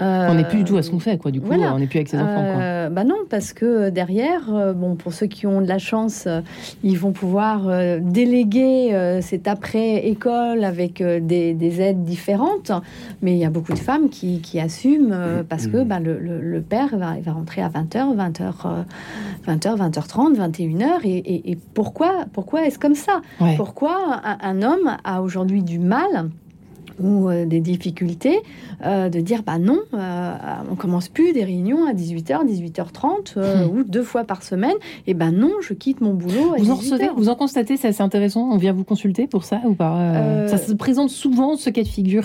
Euh, On n'est plus du tout à ce qu'on fait, quoi. Du coup, voilà. on n'est plus avec ses enfants, quoi. Euh, bah non, parce que derrière, euh, bon, pour ceux qui ont de la chance, ils vont pouvoir déléguer cet après-école avec des, des aides différentes. Mais il y a beaucoup de femmes qui, qui assument euh, parce que bah, le, le- le père va, va rentrer à 20h, 20h, 20h, 20h30, 21h. Et, et- et pourquoi, pourquoi est-ce comme ça? Ouais. Pourquoi un, un homme a aujourd'hui du mal ou euh, des difficultés euh, de dire bah non, euh, on commence plus des réunions à 18h, 18h30 euh, ou deux fois par semaine. Et ben non, je quitte mon boulot. À Vous en 18 recevez, vous en constatez, c'est assez intéressant. On vient vous consulter pour ça ou pas Euh, Euh, Ça se présente souvent, ce cas de figure?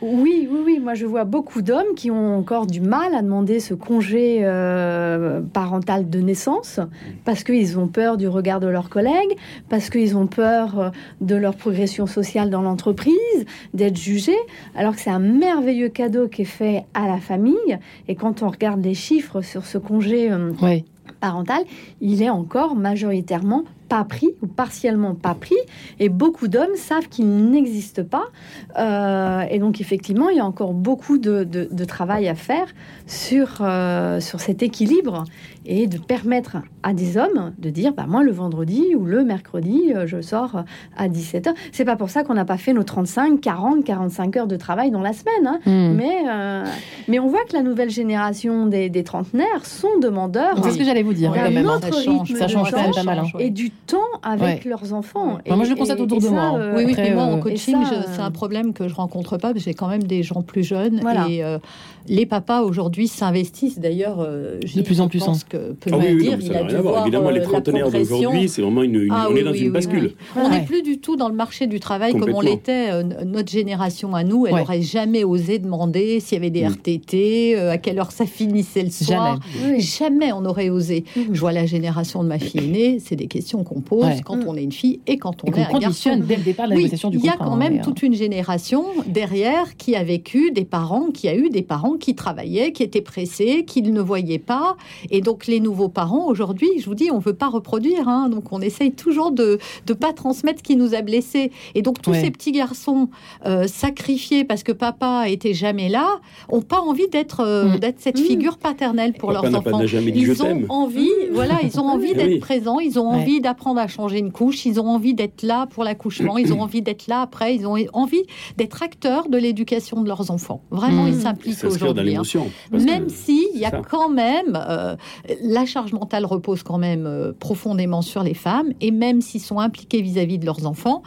Oui, oui, oui. Moi, je vois beaucoup d'hommes qui ont encore du mal à demander ce congé euh, parental de naissance parce qu'ils ont peur du regard de leurs collègues, parce qu'ils ont peur euh, de leur progression sociale dans l'entreprise, d'être jugés, alors que c'est un merveilleux cadeau qui est fait à la famille. Et quand on regarde les chiffres sur ce congé euh, parental, il est encore majoritairement pas pris ou partiellement pas pris. Et beaucoup d'hommes savent qu'il n'existe pas. Euh, et donc, effectivement, il y a encore beaucoup de, travail à faire sur, euh, sur cet équilibre et de permettre à des hommes de dire bah, moi, le vendredi ou le mercredi, euh, je sors à 17h. C'est pas pour ça qu'on n'a pas fait nos 35, 40, 45 heures de travail dans la semaine. Hein. Hmm. Mais, mais on voit que la nouvelle génération des, des trentenaires sont demandeurs. C'est ce que j'allais vous dire. Hein, ça change, ça change pas mal. Hein. Et du temps avec leurs enfants. moi, je le constate autour de moi. oui, oui, moi, en coaching, c'est un problème que je rencontre pas, parce que j'ai quand même des gens plus jeunes. Et euh, les papas, aujourd'hui, s'investissent. D'ailleurs, euh, de plus en plus. Pense que peut ah, oui, dire, il a dû voir, Évidemment, les euh, trentenaires d'aujourd'hui, c'est vraiment une, ah on est dans une bascule. On n'est plus du tout dans le marché du travail comme on l'était. notre génération à nous, elle n'aurait jamais osé demander s'il y avait des mm. RTT, à quelle heure ça finissait le soir. Jamais, jamais on aurait osé. Mm. Je vois la génération de ma fille aînée, c'est des questions qu'on pose quand on est une fille et quand on est un garçon. dès le départ la négociation du Il y a quand même hein. toute une génération derrière qui a vécu des parents, qui a eu des parents qui travaillaient, qui étaient pressés, qui ne voyaient pas. Et donc les nouveaux parents, aujourd'hui, je vous dis, on veut pas reproduire. Hein. donc on essaye toujours de ne pas transmettre ce qui nous a blessés. Et donc tous ces petits garçons euh, sacrifiés parce que papa était jamais là, ont pas envie d'être euh, mm. d'être cette mm. figure paternelle pour leurs enfants. Ils ont envie, voilà, ils ont envie d'être présents, ils ont envie d'apprendre à changer une couche, ils ont envie d'être là pour l'accouchement, ils ont envie d'être là après, ils ont envie d'être acteurs de l'éducation de leurs enfants. Vraiment, ils s'impliquent aujourd'hui. Hein. Même si il y a quand même euh, la charge mentale repose quand même euh, profondément sur les femmes, et même s'ils sont impliqués vis à -vis de leurs enfants,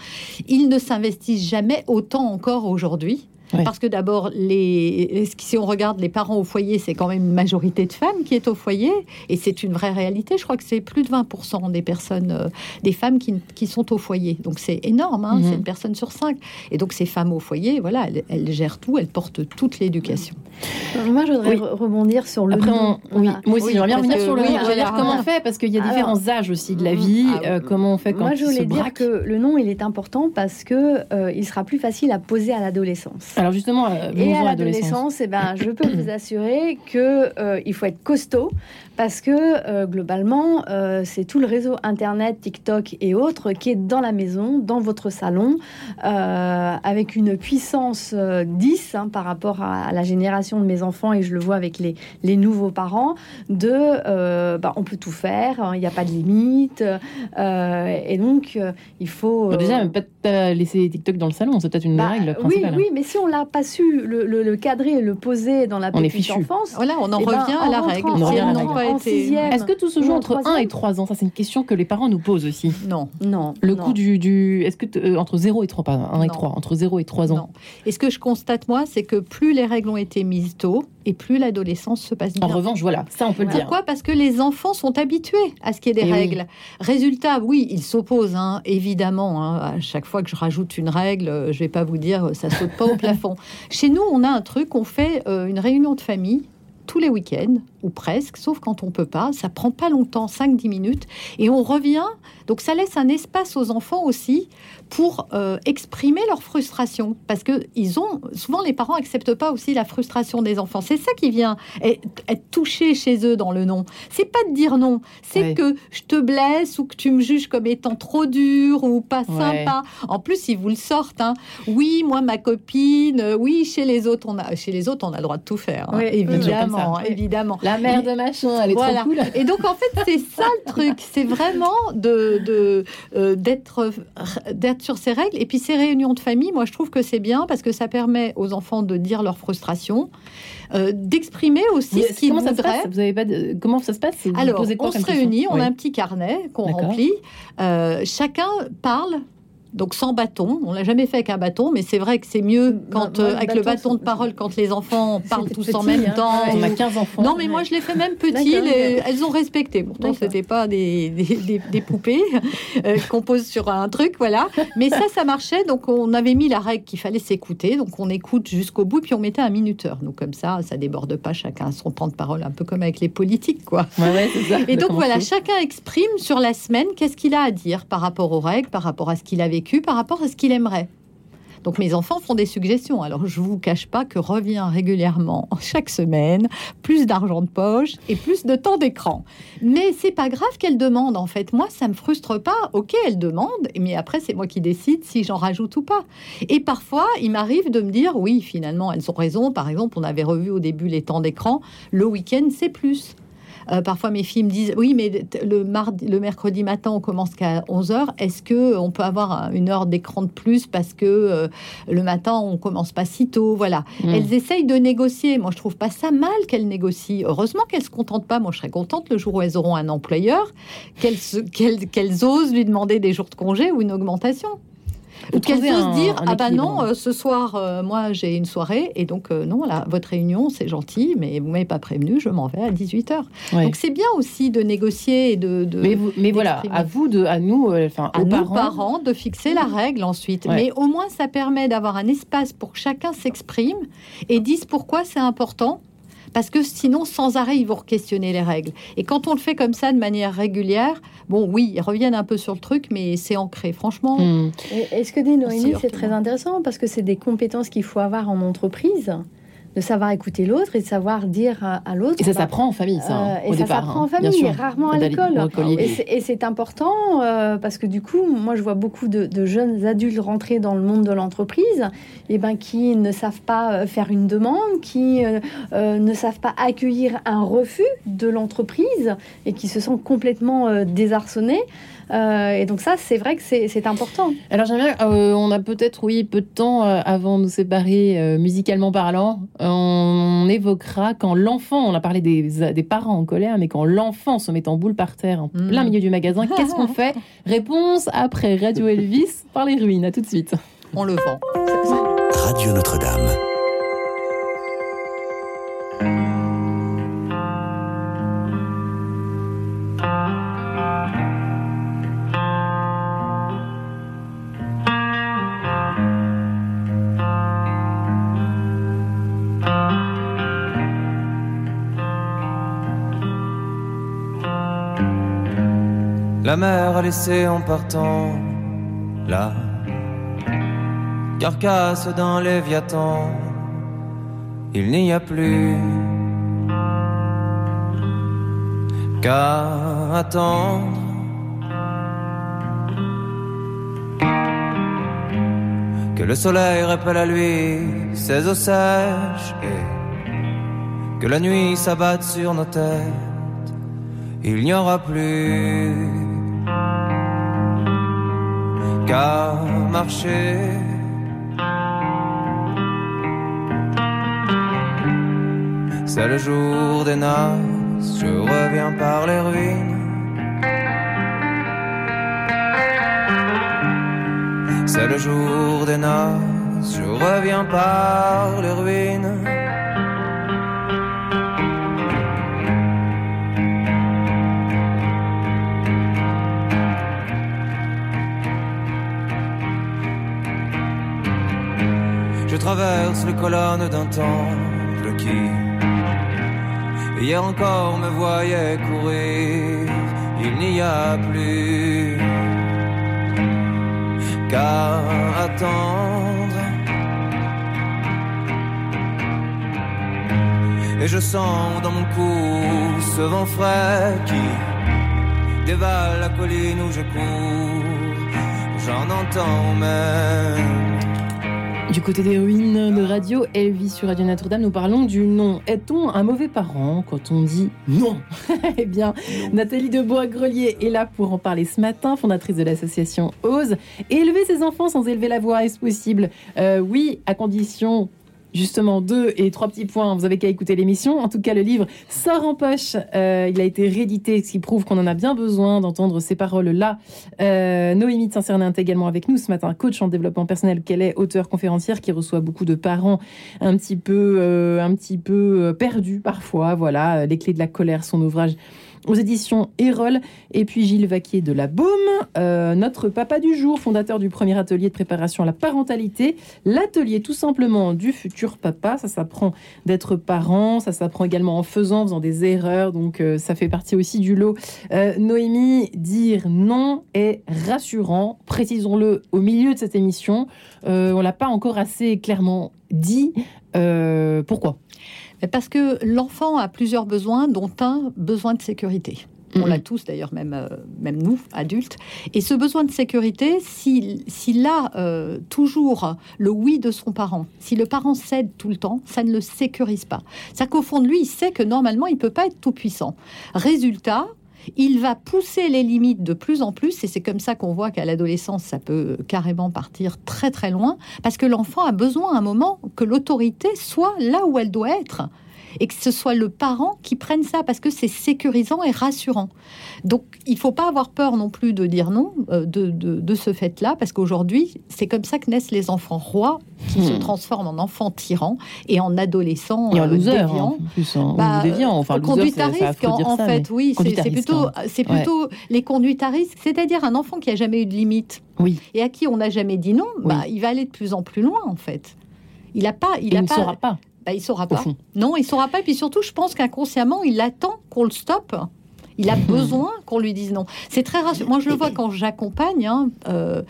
ils ne s'investissent jamais autant encore aujourd'hui. Parce que d'abord, les, si on regarde les parents au foyer, c'est quand même une majorité de femmes qui est au foyer. Et c'est une vraie réalité. Je crois que c'est plus de 20% des personnes, euh, des femmes qui, qui, sont au foyer. Donc c'est énorme, hein, c'est mhm. une personne sur cinq. Et donc ces femmes au foyer, voilà, elles, gèrent tout, elles portent toute l'éducation. Moi, je voudrais rebondir sur le Après, oui, moi aussi, j'aimerais bien revenir sur le nom. comment on fait, parce qu'il y a différents âges aussi de la vie. Ah euh, comment on fait quand Moi, je voulais dire que le nom, il est important parce que euh, il sera plus facile à poser à l'adolescence. Alors justement, euh, et à l'adolescence, eh ben, je peux vous assurer que euh, il faut être costaud parce que euh, globalement, c'est tout le réseau internet, TikTok et autres qui est dans la maison, dans votre salon, avec une puissance 10 hein, par rapport à, la génération de mes enfants et je le vois avec les, les nouveaux parents de, bah, on peut tout faire, hein, il n'y a pas de limite et donc il faut déjà pas laisser TikTok dans le salon, c'est peut-être une bah, règle principale. Oui, oui, mais si on l'a pas su le, cadrer et le poser dans la petite enfance. Voilà, on en eh ben, revient à la règle. Est-ce que tout se joue entre 1 et 3 ans? Ça, c'est une question que les parents nous posent aussi. Non. Non. Le coût du. du Est-ce que euh, entre 0 et 3, pas 1 et 3, entre 0 et 3 ans? Non. Et ce que je constate, moi, c'est que plus les règles ont été mises tôt, et plus l'adolescence se passe bien. En revanche, voilà, ça on peut le dire. Pourquoi? Parce que les enfants sont habitués à ce qu'il y ait des eh règles. Résultat, oui, ils s'opposent, hein, évidemment. Hein. à chaque fois que je rajoute une règle, euh, je vais pas vous dire ça saute pas au plafond. Chez nous, on a un truc, on fait euh, une réunion de famille tous les week-ends, ou presque, sauf quand on peut pas. Ça prend pas longtemps, 5-10 minutes, et on revient. Donc ça laisse un espace aux enfants aussi pour euh, exprimer leur frustration, parce que ils ont souvent les parents acceptent pas aussi la frustration des enfants. C'est ça qui vient être, touché chez eux dans le non. C'est pas de dire non, c'est que je te blesse ou que tu me juges comme étant trop dur ou pas sympa. En plus, ils vous le sortent. Hein. Oui, moi ma copine. Oui, chez les autres on a chez les autres on a le droit de tout faire. Hein. évidemment, évidemment. La mère de machin, elle est trop cool. Et donc en fait c'est ça le truc, c'est vraiment de de euh, d'être d'être sur ces règles. Et puis ces réunions de famille, moi je trouve que c'est bien parce que ça permet aux enfants de dire leur frustration, euh, d'exprimer aussi ce qu'ils voudraient. Vous avez pas Comment ça se passe? Alors, on se réunit, on a un petit carnet qu'on remplit. Euh, chacun parle donc sans bâton. On l'a jamais fait avec un bâton, mais c'est vrai que c'est mieux quand le avec le bâton, bâton de parole quand les enfants parlent tous en même hein. temps. On a ou- 15 enfants. Non, mais moi je l'ai fait même petit. Les-. Elles ont respecté. Pourtant, c'était pas des, des, des- des poupées euh, qu'on pose sur un truc, voilà. Mais ça, ça marchait. Donc, on avait mis la règle qu'il fallait s'écouter. Donc, on écoute jusqu'au bout, puis on mettait un minuteur. Donc, comme ça, ça déborde pas chacun son temps de parole, un peu comme avec les politiques, quoi. Ouais, ouais, c'est ça. Et donc voilà, chacun exprime sur la semaine qu'est-ce qu'il a à dire par rapport aux règles, par rapport à ce qu'il a par rapport à ce qu'il aimerait. Donc mes enfants font des suggestions. Alors je vous cache pas que revient régulièrement chaque semaine plus d'argent de poche et plus de temps d'écran. Mais c'est pas grave qu'elle demande en fait. Moi ça me frustre pas. OK, elle demande, mais après c'est moi qui décide si j'en rajoute ou pas. Et parfois il m'arrive de me dire oui finalement elles ont raison. Par exemple on avait revu au début les temps d'écran. Le week-end c'est plus. Euh, parfois, mes filles me disent Oui, mais le, mardi, le mercredi matin, on commence qu'à 11h. Est-ce que on peut avoir un- une heure d'écran de plus parce que euh, le matin, on commence pas si tôt Voilà. Mm. Elles essayent de négocier. Moi, je trouve pas ça mal qu'elles négocient. Heureusement qu'elles se contentent pas. Moi, je serais contente le jour où elles auront un employeur, qu'elles osent lui demander des jours de congé ou une augmentation. Ou trouver osent un- dire ah bah non euh, ce soir euh, moi j'ai une soirée et donc euh, non là votre réunion c'est gentil mais vous m'avez pas prévenu je m'en vais à 18h Ouais. donc c'est bien aussi de négocier et de, de- Mais, vous- mais voilà, à vous, de, à nous, enfin, à aux nous, parents. parents. de fixer la règle ensuite. Ouais. Mais au moins, ça permet d'avoir un espace pour que chacun s'exprime et dise pourquoi c'est important. Parce que sinon, sans arrêt, ils vont questionner les règles. Et quand on le fait comme ça de manière régulière, bon, oui, ils reviennent un peu sur le truc, mais c'est ancré. Franchement, Hmm. Et, et ce que Sûr c'est très intéressant parce que c'est des compétences qu'il faut avoir en entreprise, de savoir écouter l'autre et de savoir dire à, l'autre. Et ça bah, s'apprend en famille, ça, hein, euh, et au ça s'apprend hein, en bien famille, sûr. rarement à l'école. Et c'est- important euh, parce que du coup, moi, je vois beaucoup de, de jeunes adultes rentrer dans le monde de l'entreprise, et ben qui ne savent pas euh, faire une demande, qui euh, ne savent pas accueillir un refus de l'entreprise et qui se sentent complètement désarçonnés. Euh, et donc ça, c'est vrai que c'est important. Alors j'aimerais, bien, euh, on a peut-être, oui, peu de temps euh, avant de nous séparer euh, musicalement parlant, on, évoquera quand l'enfant, on a parlé des, des parents en colère, mais quand l'enfant se met en boule par terre, en Mm. plein milieu du magasin, qu'est-ce qu'on fait Réponse après Radio Elvis par les ruines. À tout de suite. on le vend. Radio Notre-Dame. La mer a laissé en partant la carcasse d'un léviathan. Il n'y a plus qu'à attendre. Que le soleil rappelle à lui ses eaux sèches et que la nuit s'abatte sur nos têtes. Il n'y aura plus marcher. C'est le jour des noces, je reviens par les ruines. C'est le jour des noces, je reviens par les ruines. Traverse les colonnes d'un temple qui, hier encore, me voyait courir. Il n'y a plus qu'à attendre. Et je sens dans mon cou ce vent frais qui dévale la colline où je cours. J'en entends même Du côté des ruines de Radio Elvis sur Radio Notre-Dame, nous parlons du non. Est-on un mauvais parent quand on dit non? Eh bien, Nathalie de Bois-Grelier est là pour en parler ce matin, fondatrice de l'association Ose. Élever ses enfants sans élever la voix, est-ce possible? Euh, Oui, à condition justement deux et trois petits points, vous avez qu'à écouter l'émission. En tout cas, le livre sort en poche. Euh, il a été réédité, ce qui prouve qu'on en a bien besoin d'entendre ces paroles-là. Euh, Noémie de Saint-Cernin est également avec nous ce matin, coach en développement personnel qu'elle est, auteur conférencière qui reçoit beaucoup de parents un petit peu, euh, un petit peu perdus parfois. Voilà, les clés de la colère, son ouvrage aux éditions Erol. Et puis Gilles Vaquier de la Baume, euh, notre papa du jour, fondateur du premier atelier de préparation à la parentalité. L'atelier tout simplement du futur papa. Ça s'apprend d'être parent, ça s'apprend également en faisant, en faisant des erreurs. Donc euh, ça fait partie aussi du lot. Euh, Noémie, dire non est rassurant. Précisons-le au milieu de cette émission. on l'a pas encore assez clairement dit. pourquoi? Parce que l'enfant a plusieurs besoins, dont un besoin de sécurité. On l'a mhm. tous d'ailleurs, même, euh, même nous, adultes. Et ce besoin de sécurité, s'il a euh, toujours le oui de son parent, si le parent cède tout le temps, ça ne le sécurise pas. C'est-à-dire qu'au fond de lui, il sait que normalement, il ne peut pas être tout puissant. Résultat, il va pousser les limites de plus en plus, et c'est comme ça qu'on voit qu'à l'adolescence, ça peut carrément partir très très loin, parce que l'enfant a besoin à un moment que l'autorité soit là où elle doit être et que ce soit le parent qui prenne ça parce que c'est sécurisant et rassurant. Donc il faut pas avoir peur non plus de dire non euh, de, ce fait-là parce qu'aujourd'hui c'est comme ça que naissent les enfants rois qui se hmm. transforment en enfants tyrans et en adolescents et en euh, loser, déviants. En plus, en, bah, Enfin, conduite à risque, en, fait, oui, c'est plutôt, hein. c'est plutôt les conduites à risque, c'est-à-dire un enfant qui a jamais eu de limite oui. et à qui on n'a jamais dit non, bah, il va aller de plus en plus loin en fait. Il a pas, il, a ne pas, saura pas. Bah, il saura pas. Non, il saura pas. Et puis surtout, je pense qu'inconsciemment, il attend qu'on le stoppe. Il a besoin qu'on lui dise non. C'est très rassurant. Moi, je le vois quand j'accompagne. Hein, euh,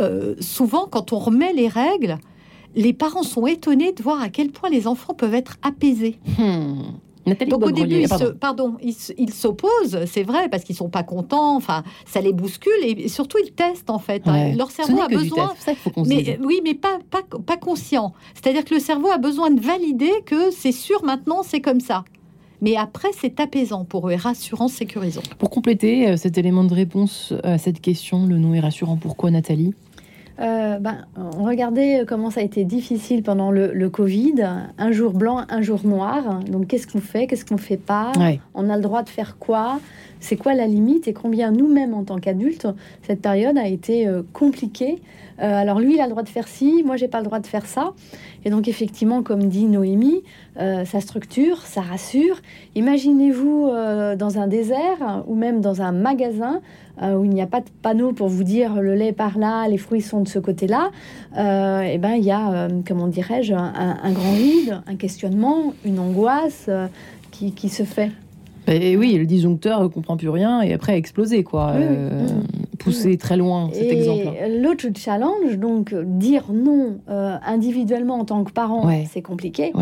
euh, souvent, quand on remet les règles, les parents sont étonnés de voir à quel point les enfants peuvent être apaisés. Hmm. Donc au début, ils pardon, ils s'opposent, c'est vrai, parce qu'ils sont pas contents. Enfin, ça les bouscule et surtout ils testent en fait. Hein. Leur cerveau a besoin, mais oui, mais pas, pas, pas conscient. C'est-à-dire que le cerveau a besoin de valider que c'est sûr maintenant, c'est comme ça. Mais après, c'est apaisant pour eux et rassurant, sécurisant. Pour compléter euh, cet élément de réponse à cette question, le nom est rassurant. Pourquoi, Nathalie? Euh, ben, on regardait comment ça a été difficile pendant le, Covid. Un jour blanc, un jour noir. Donc, qu'est-ce qu'on fait? Qu'est-ce qu'on fait pas? On a le droit de faire quoi? C'est quoi la limite Et combien nous-mêmes, en tant qu'adultes, cette période a été euh, compliquée? Euh, alors lui, il a le droit de faire ci, moi, j'ai pas le droit de faire ça. Et donc, effectivement, comme dit Noémie, ça structure, ça rassure. Imaginez-vous dans un désert ou même dans un magasin euh, où il n'y a pas de panneau pour vous dire le lait par là, les fruits sont de ce côté-là, euh, et eh ben il y a, euh, comment dirais-je, un, grand vide, un questionnement, une angoisse qui, se fait. Et oui, le disjoncteur ne comprend plus rien et après a explosé, quoi. pousser très loin, cet et exemple. L'autre challenge, donc dire non individuellement en tant que parent, c'est compliqué.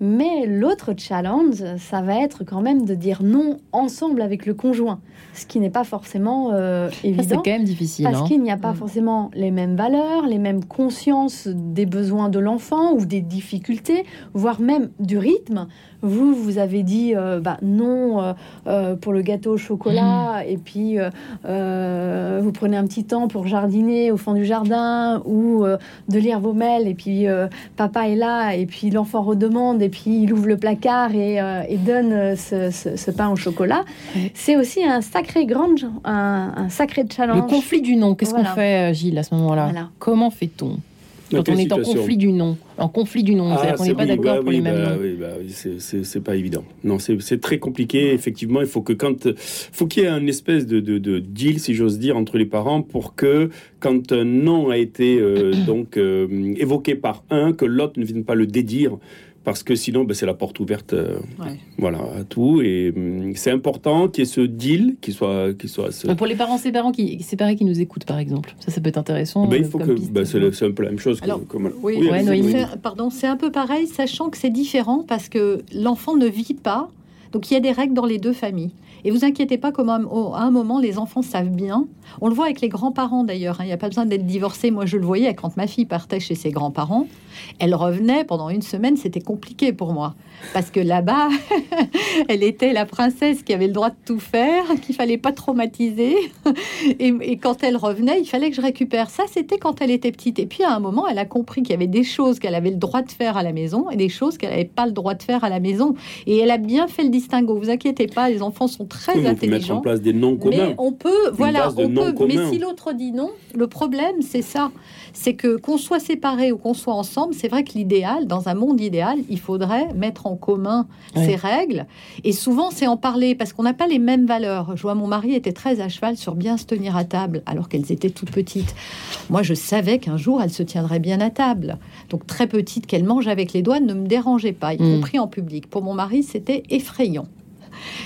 Mais l'autre challenge, ça va être quand même de dire non ensemble avec le conjoint, ce qui n'est pas forcément euh, évident. C'est quand même difficile. Parce hein. qu'il n'y a pas mm. forcément les mêmes valeurs, les mêmes consciences des besoins de l'enfant ou des difficultés, voire même du rythme. Vous, vous avez dit euh, bah, non euh, euh, pour le gâteau au chocolat, mm. et puis vous prenez un petit temps pour jardiner au fond du jardin ou de lire vos mails, et puis papa est là, et puis l'enfant redemande, et puis il ouvre le placard et, donne ce, pain au chocolat. C'est aussi un sacré grand, un, sacré challenge. Le conflit du non, qu'est-ce qu'on fait, Gilles, à ce moment-là Comment fait-on quand on est en conflit du non, en conflit du non, c'est-à-dire qu'on n'est pas d'accord pour les mêmes bah, Oui, bah, c'est pas évident. Non, c'est très compliqué. Effectivement, il faut que quand, faut qu'il y ait un espèce de, de, deal, si j'ose dire, entre les parents pour que quand un non a été euh, donc euh, évoqué par un, que l'autre ne vienne pas le dédire parce que sinon, ben, c'est la porte ouverte euh, voilà, à tout. Et hum, c'est important qu'il y ait ce deal, qui soit... Qui soit Pour les parents séparés qui, séparés qui nous écoutent, par exemple, ça, ça peut être intéressant. Ben, il faut que... Ben, c'est, un peu la même chose. oui, pardon, c'est un peu pareil, sachant que c'est différent parce que l'enfant ne vit pas. Donc il y a des règles dans les deux familles. Et vous inquiétez pas, comme à un moment, les enfants savent bien. On le voit avec les grands-parents d'ailleurs. Hein. Il n'y a pas besoin d'être divorcé. Moi, je le voyais quand ma fille partait chez ses grands-parents. Elle revenait pendant une semaine. C'était compliqué pour moi. Parce que là-bas, elle était la princesse qui avait le droit de tout faire, qu'il fallait pas traumatiser. Et, quand elle revenait, il fallait que je récupère. Ça, c'était quand elle était petite. Et puis, à un moment, elle a compris qu'il y avait des choses qu'elle avait le droit de faire à la maison et des choses qu'elle n'avait pas le droit de faire à la maison. Et elle a bien fait le distinguo. Vous inquiétez pas, les enfants sont très on intelligents. Peut mettre en place des noms communs. Mais on peut, voilà, on peut. Mais si l'autre dit non, le problème, c'est ça. C'est que qu'on soit séparés ou qu'on soit ensemble, c'est vrai que l'idéal, dans un monde idéal, il faudrait mettre en commun ces règles. Et souvent, c'est en parler parce qu'on n'a pas les mêmes valeurs. Je vois mon mari était très à cheval sur bien se tenir à table alors qu'elles étaient toutes petites. Moi, je savais qu'un jour, elle se tiendrait bien à table. Donc très petite, qu'elle mange avec les doigts ne me dérangeait pas, y mm. compris en public. Pour mon mari, c'était effrayant.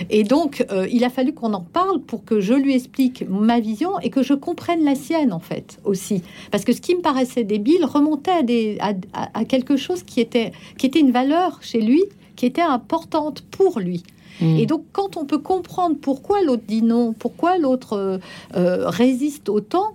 Et donc, euh, il a fallu qu'on en parle pour que je lui explique ma vision et que je comprenne la sienne, en fait, aussi. Parce que ce qui me paraissait débile remontait à, des, à, quelque chose qui était, qui était une valeur chez lui, qui était importante pour lui. Mm. Et donc, quand on peut comprendre pourquoi l'autre dit non, pourquoi l'autre euh, euh, résiste autant,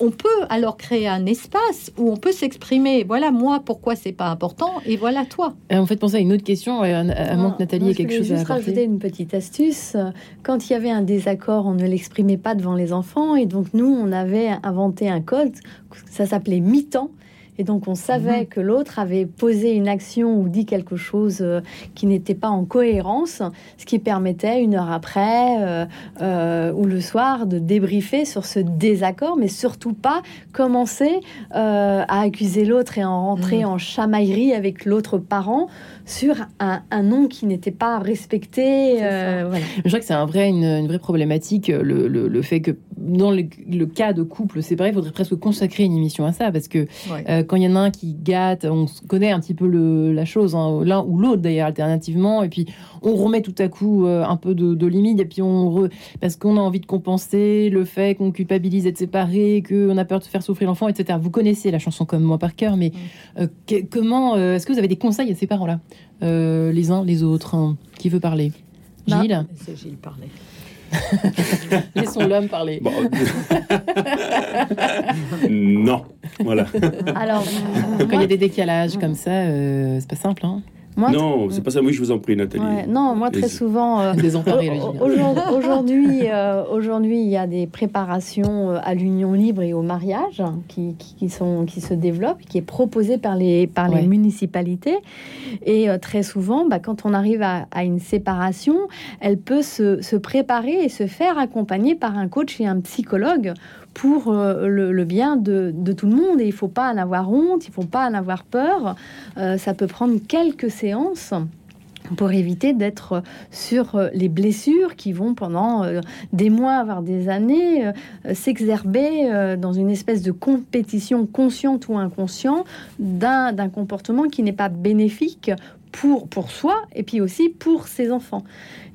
on peut alors créer un espace où on peut s'exprimer. Voilà, moi, pourquoi c'est pas important, et voilà, toi. Et on fait penser à une autre question, à, moins que Nathalie ait quelque chose à rajouter une petite astuce. Quand il y avait un désaccord, on ne l'exprimait pas devant les enfants, et donc nous, on avait inventé un code, ça s'appelait mi-temps. Et donc on savait mhm. que l'autre avait posé une action ou dit quelque chose euh, qui n'était pas en cohérence, ce qui permettait une heure après euh, euh, ou le soir de débriefer sur ce désaccord, mais surtout pas commencer à accuser l'autre et en rentrer mhm. en chamaillerie avec l'autre parent sur un, nom qui n'était pas respecté. Voilà. Je crois que c'est un vrai, une, vraie problématique, le, fait que dans le, cas de couple séparé, il faudrait presque consacrer une émission à ça, parce que quand il y en a un qui gâte, on connaît un petit peu le, la chose, hein, l'un ou l'autre d'ailleurs, alternativement, et puis on remet tout à coup euh, un peu de, limite, et puis on parce qu'on a envie de compenser le fait qu'on culpabilise d'être séparé, qu'on a peur de faire souffrir l'enfant, etc. Vous connaissez la chanson comme moi par cœur, mais euh, comment euh, est-ce que vous avez des conseils à ces parents-là, les uns, les autres hein, Qui veut parler? Gilles? C'est Gilles parler. Laissons l'homme parler. non, voilà. Alors, quand il y a des décalages comme ça, euh, c'est pas simple. Hein non, c'est pas ça. Oui, je vous en prie, Nathalie. non, moi très souvent. Euh, aujourd'hui, euh, aujourd'hui, il y a des préparations euh, à l'union libre et au mariage qui, qui, sont qui se développent, qui est proposé par les par les municipalités. Et très souvent, bah, quand on arrive à, à, une séparation, elle peut se, se préparer et se faire accompagner par un coach et un psychologue pour euh, le, bien de, tout le monde. Et il ne faut pas en avoir honte, il ne faut pas en avoir peur. Euh, ça peut prendre quelques séances pour éviter d'être sur les blessures qui vont pendant euh, des mois, voire des années, s'exerber dans une espèce de compétition consciente ou inconsciente d'un comportement qui n'est pas bénéfique pour, pour soi et puis aussi pour ses enfants.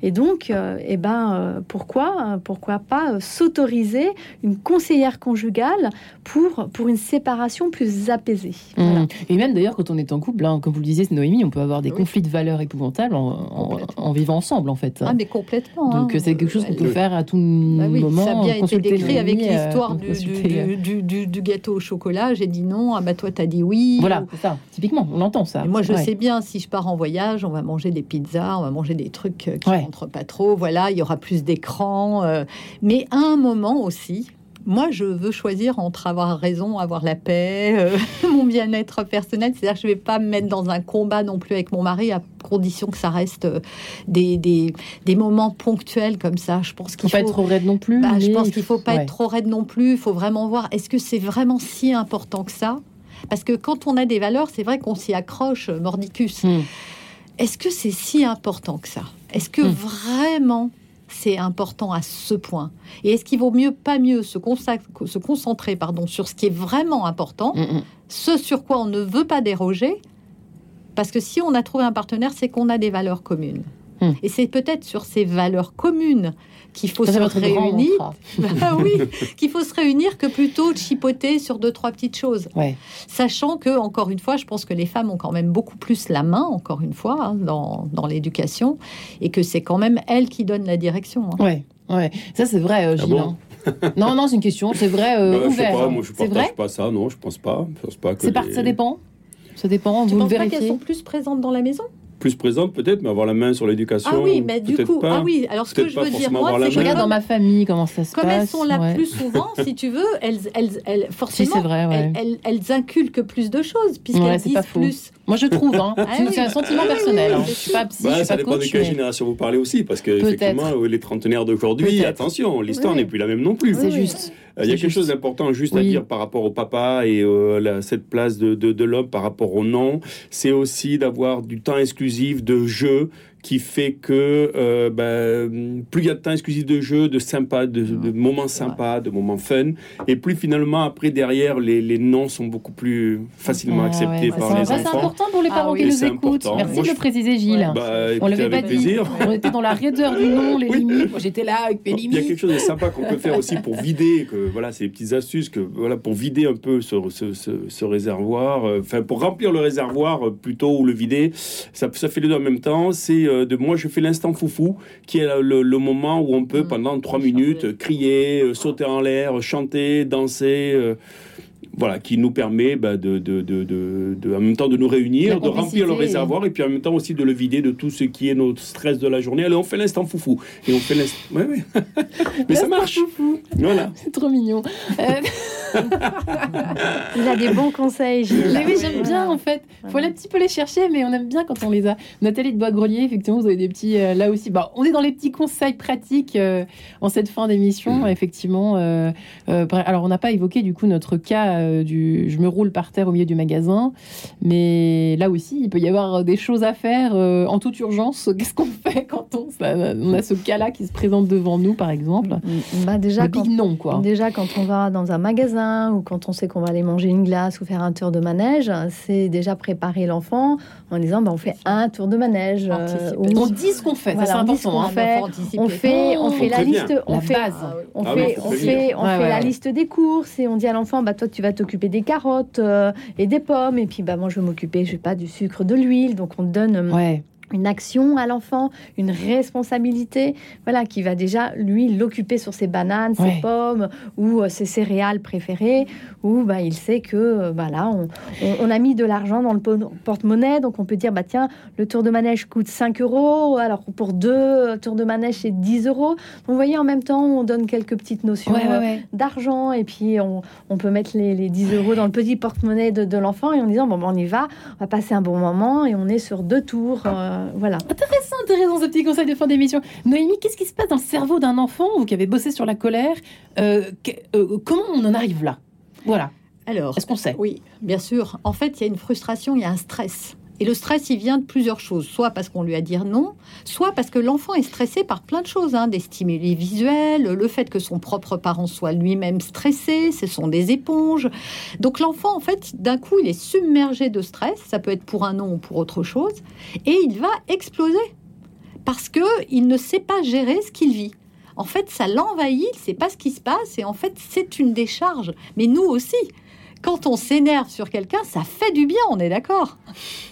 Et donc, euh, eh ben, euh, pourquoi, pourquoi pas euh, s'autoriser une conseillère conjugale pour, pour une séparation plus apaisée. Mmh. Et même d'ailleurs, quand on est en couple, hein, comme vous le disiez, Noémie, on peut avoir des conflits de valeurs épouvantables en, en, vivant ensemble, en fait. Ah, mais complètement. Donc, hein. c'est quelque chose qu'on peut faire à tout bah moment. Ça a bien été décrit avec l'histoire du, du, du, gâteau au chocolat. J'ai dit non, ah bah toi, t'as dit oui. Voilà, ça. Typiquement, on entend ça. moi, je sais bien, si je pars en voyage, on va manger des pizzas, on va manger des trucs qui pas trop. Voilà, il y aura plus d'écran. Euh. mais à un moment aussi, moi, je veux choisir entre avoir raison, avoir la paix, euh, mon bien-être personnel. C'est-à-dire, je ne vais pas me mettre dans un combat non plus avec mon mari, à condition que ça reste euh, des, des, moments ponctuels comme ça. Je pense qu'il faut pas être trop raide non plus. Bah, je pense qu'il faut pas être trop raide non plus. Il faut vraiment voir est-ce que c'est vraiment si important que ça? Parce que quand on a des valeurs, c'est vrai qu'on s'y accroche, mordicus. Hmm. Est-ce que c'est si important que ça? Est-ce que hmm. vraiment c'est important à ce point? Et est-ce qu'il vaut mieux, pas mieux, se, se concentrer pardon, sur ce qui est vraiment important, hmm, hmm. ce sur quoi on ne veut pas déroger? Parce que si on a trouvé un partenaire, c'est qu'on a des valeurs communes. Hmm. Et c'est peut-être sur ces valeurs communes qu'il faut se réunir. Ah oui, qu'il faut se réunir que plutôt de chipoter sur deux trois petites choses. Sachant que encore une fois, je pense que les femmes ont quand même beaucoup plus la main, encore une fois, hein, dans, dans l'éducation, et que c'est quand même elles qui donnent la direction. Hein. Ouais, ouais, ça c'est vrai, euh, ah Gilles. Hein. non, non, c'est une question, c'est vrai. Euh, bah, ouvert, je sais pas, moi je partage pas ça, non, je pense pas. Je pense pas que les... ça dépend. Ça dépend. Tu vous penses pas qu'elles sont plus présentes dans la maison? Plus présente peut-être, mais avoir la main sur l'éducation. Ah oui, mais du coup, ah oui. Alors ce que je veux dire, moi, c'est je regarde dans ma famille comment ça se comme passe. Comme elles sont là plus souvent, si tu veux, elles, elles, elles forcément, vrai, ouais. elles, elles, inculquent plus de choses puisqu'elles disent plus. Moi, je trouve. Hein. Ah c'est un sentiment personnel. Hein. Je suis pas psy, bah, je suis ça pas dépend coach, de quelle génération vous parlez aussi, parce que effectivement, les trentenaires d'aujourd'hui, attention, l'histoire n'est plus la même non plus. C'est juste. Euh, il y a quelque chose d'important juste à dire par rapport au papa et euh, cette place de, de, de l'homme par rapport au nom. C'est aussi d'avoir du temps exclusif de jeu qui fait que euh, ben, plus il y a de temps exclusif de jeu, de sympa, de, moments sympas, de moments fun, et plus finalement après derrière les, les noms sont beaucoup plus facilement acceptés par les enfants. C'est important pour les ah parents qui nous écoutent. Merci de le préciser, Gilles. Bah, on l'avait pas plaisir. On était dans la raideur du nom, les limites. Moi j'étais là avec mes limites. Il y a quelque chose de sympa qu'on peut faire aussi pour vider, que voilà, ces petites astuces, que voilà, pour vider un peu ce, ce, ce, réservoir, euh, enfin pour remplir le réservoir euh, plutôt ou le vider, ça, ça fait les deux en même temps. C'est euh, de moi je fais l'instant foufou, qui est le, moment où on peut mmh. pendant trois minutes crier, euh, sauter en l'air, chanter, danser. Euh, voilà, qui nous permet bah, de, de, de, en même temps de nous réunir, de remplir le réservoir et puis en même temps aussi de le vider de tout ce qui est notre stress de la journée. Allez, on fait l'instant foufou. Et on fait l'instant. Ouais, ouais. Mais ça marche. Foufou. Voilà. C'est trop mignon. Euh, Il a des bons conseils, Gilles. Mais oui, j'aime bien en fait. Il faut aller un petit peu les chercher, mais on aime bien quand on les a. Nathalie de Bois-Grelier, effectivement, vous avez des petits. Euh, là aussi, bah, on est dans les petits conseils pratiques euh, en cette fin d'émission, mmh. effectivement. alors, on n'a pas évoqué du coup notre cas euh, du je me roule par terre au milieu du magasin. Mais là aussi, il peut y avoir des choses à faire euh, en toute urgence. Qu'est-ce qu'on fait quand on, on a ce cas-là qui se présente devant nous, par exemple? Mm, bah déjà, quand, non, quoi. Déjà, quand on va dans un magasin ou quand on sait qu'on va aller manger une glace ou faire un tour de manège, c'est déjà préparer l'enfant en disant bah, on fait un tour de manège. Euh, on dit ce qu'on fait, c'est important. On, fait, on fait, on fait la liste, on fait, on fait, on fait, on fait la liste des courses et on dit à l'enfant bah toi tu vas t'occuper des carottes euh, et des pommes. Et puis bah moi je vais m'occuper je sais pas du sucre de l'huile. Donc on donne euh, une action à l'enfant, une responsabilité, voilà, qui va déjà lui l'occuper sur ses bananes, ses pommes ou euh, ses céréales préférées, où bah, il sait que euh, bah, là, on, a mis de l'argent dans le porte-monnaie, donc on peut dire, bah tiens, le tour de manège coûte 5 euros, alors pour deux euh, tours de manège, c'est 10 euros. Donc, vous voyez, en même temps, on donne quelques petites notions d'argent, et puis on, peut mettre les, 10 euros dans le petit porte-monnaie de, l'enfant, et en disant, bon, on y va, on va passer un bon moment, et on est sur deux tours. Euh, voilà. Intéressant, intéressant ce petit conseil de fin d'émission. Noémie, qu'est-ce qui se passe dans le cerveau d'un enfant, vous qui avez bossé sur la colère euh, euh, Comment on en arrive là? Voilà. Alors, est-ce qu'on sait? Oui, bien sûr. En fait, il y a une frustration, il y a un stress. Et le stress, il vient de plusieurs choses. Soit parce qu'on lui a dit non, soit parce que l'enfant est stressé par plein de choses, hein, des stimuli visuels, le fait que son propre parent soit lui-même stressé, ce sont des éponges. Donc l'enfant, en fait, d'un coup, il est submergé de stress, ça peut être pour un non ou pour autre chose, et il va exploser parce que il ne sait pas gérer ce qu'il vit. En fait, ça l'envahit, il ne sait pas ce qui se passe, et en fait, c'est une décharge. Mais nous aussi, quand on s'énerve sur quelqu'un, ça fait du bien, on est d'accord.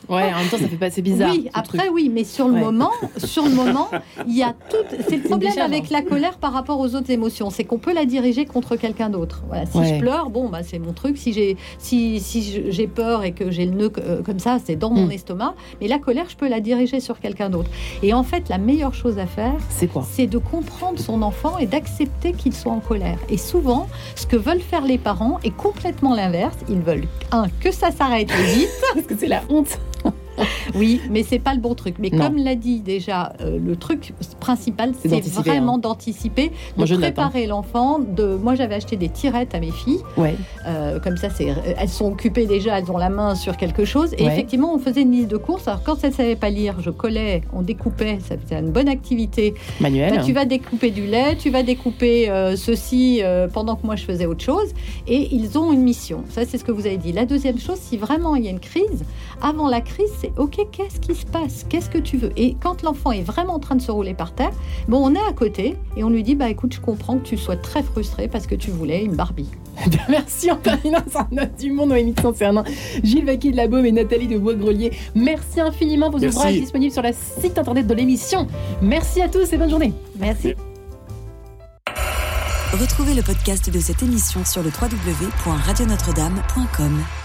Ouais, en même temps, ça fait pas assez bizarre. Oui, après, oui, mais sur le moment, sur le moment, il y a tout. C'est le problème avec la colère par rapport aux autres émotions, c'est qu'on peut la diriger contre quelqu'un d'autre. Voilà, si je pleure, bon, bah c'est mon truc. Si j'ai, si, si j'ai peur et que j'ai le nœud euh, comme ça, c'est dans mon hmm. estomac. Mais la colère, je peux la diriger sur quelqu'un d'autre. Et en fait, la meilleure chose à faire, c'est quoi? C'est de comprendre son enfant et d'accepter qu'il soit en colère. Et souvent, ce que veulent faire les parents est complètement l'inverse. Ils veulent un que ça s'arrête vite, parce que c'est la honte. oui, mais c'est pas le bon truc. Mais comme l'a dit déjà, euh, le truc principal, c'est vraiment hein. d'anticiper, de préparer l'enfant. De, moi, j'avais acheté des tirettes à mes filles. Ouais. Euh, comme ça, c'est, elles sont occupées déjà, elles ont la main sur quelque chose. Et effectivement, on faisait une liste de courses. Alors quand elles ne savaient pas lire, je collais, on découpait. C'était une bonne activité. Manuel. Tu vas découper du lait, tu vas découper euh, ceci pendant que moi je faisais autre chose. Et ils ont une mission. Ça, c'est ce que vous avez dit. La deuxième chose, si vraiment il y a une crise, avant la crise, c'est OK ok, qu'est-ce qui se passe? Qu'est-ce que tu veux? Et quand l'enfant est vraiment en train de se rouler par terre, bon, on est à côté et on lui dit, bah écoute, je comprends que tu sois très frustré parce que tu voulais une Barbie. Merci Anthony Note du Monde, Noémie de Saint-Cernin, Gilles Vaquier de la Baume et Nathalie de Bois-Grelier. Merci infiniment. Vos Merci. ouvrages disponibles sur le site internet de l'émission. Merci à tous et bonne journée. Merci. Retrouvez le podcast de cette émission sur le www.radionotre-dame.com.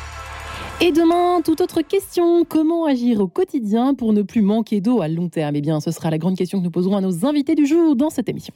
Et demain, toute autre question. Comment agir au quotidien pour ne plus manquer d'eau à long terme? Eh bien, ce sera la grande question que nous poserons à nos invités du jour dans cette émission.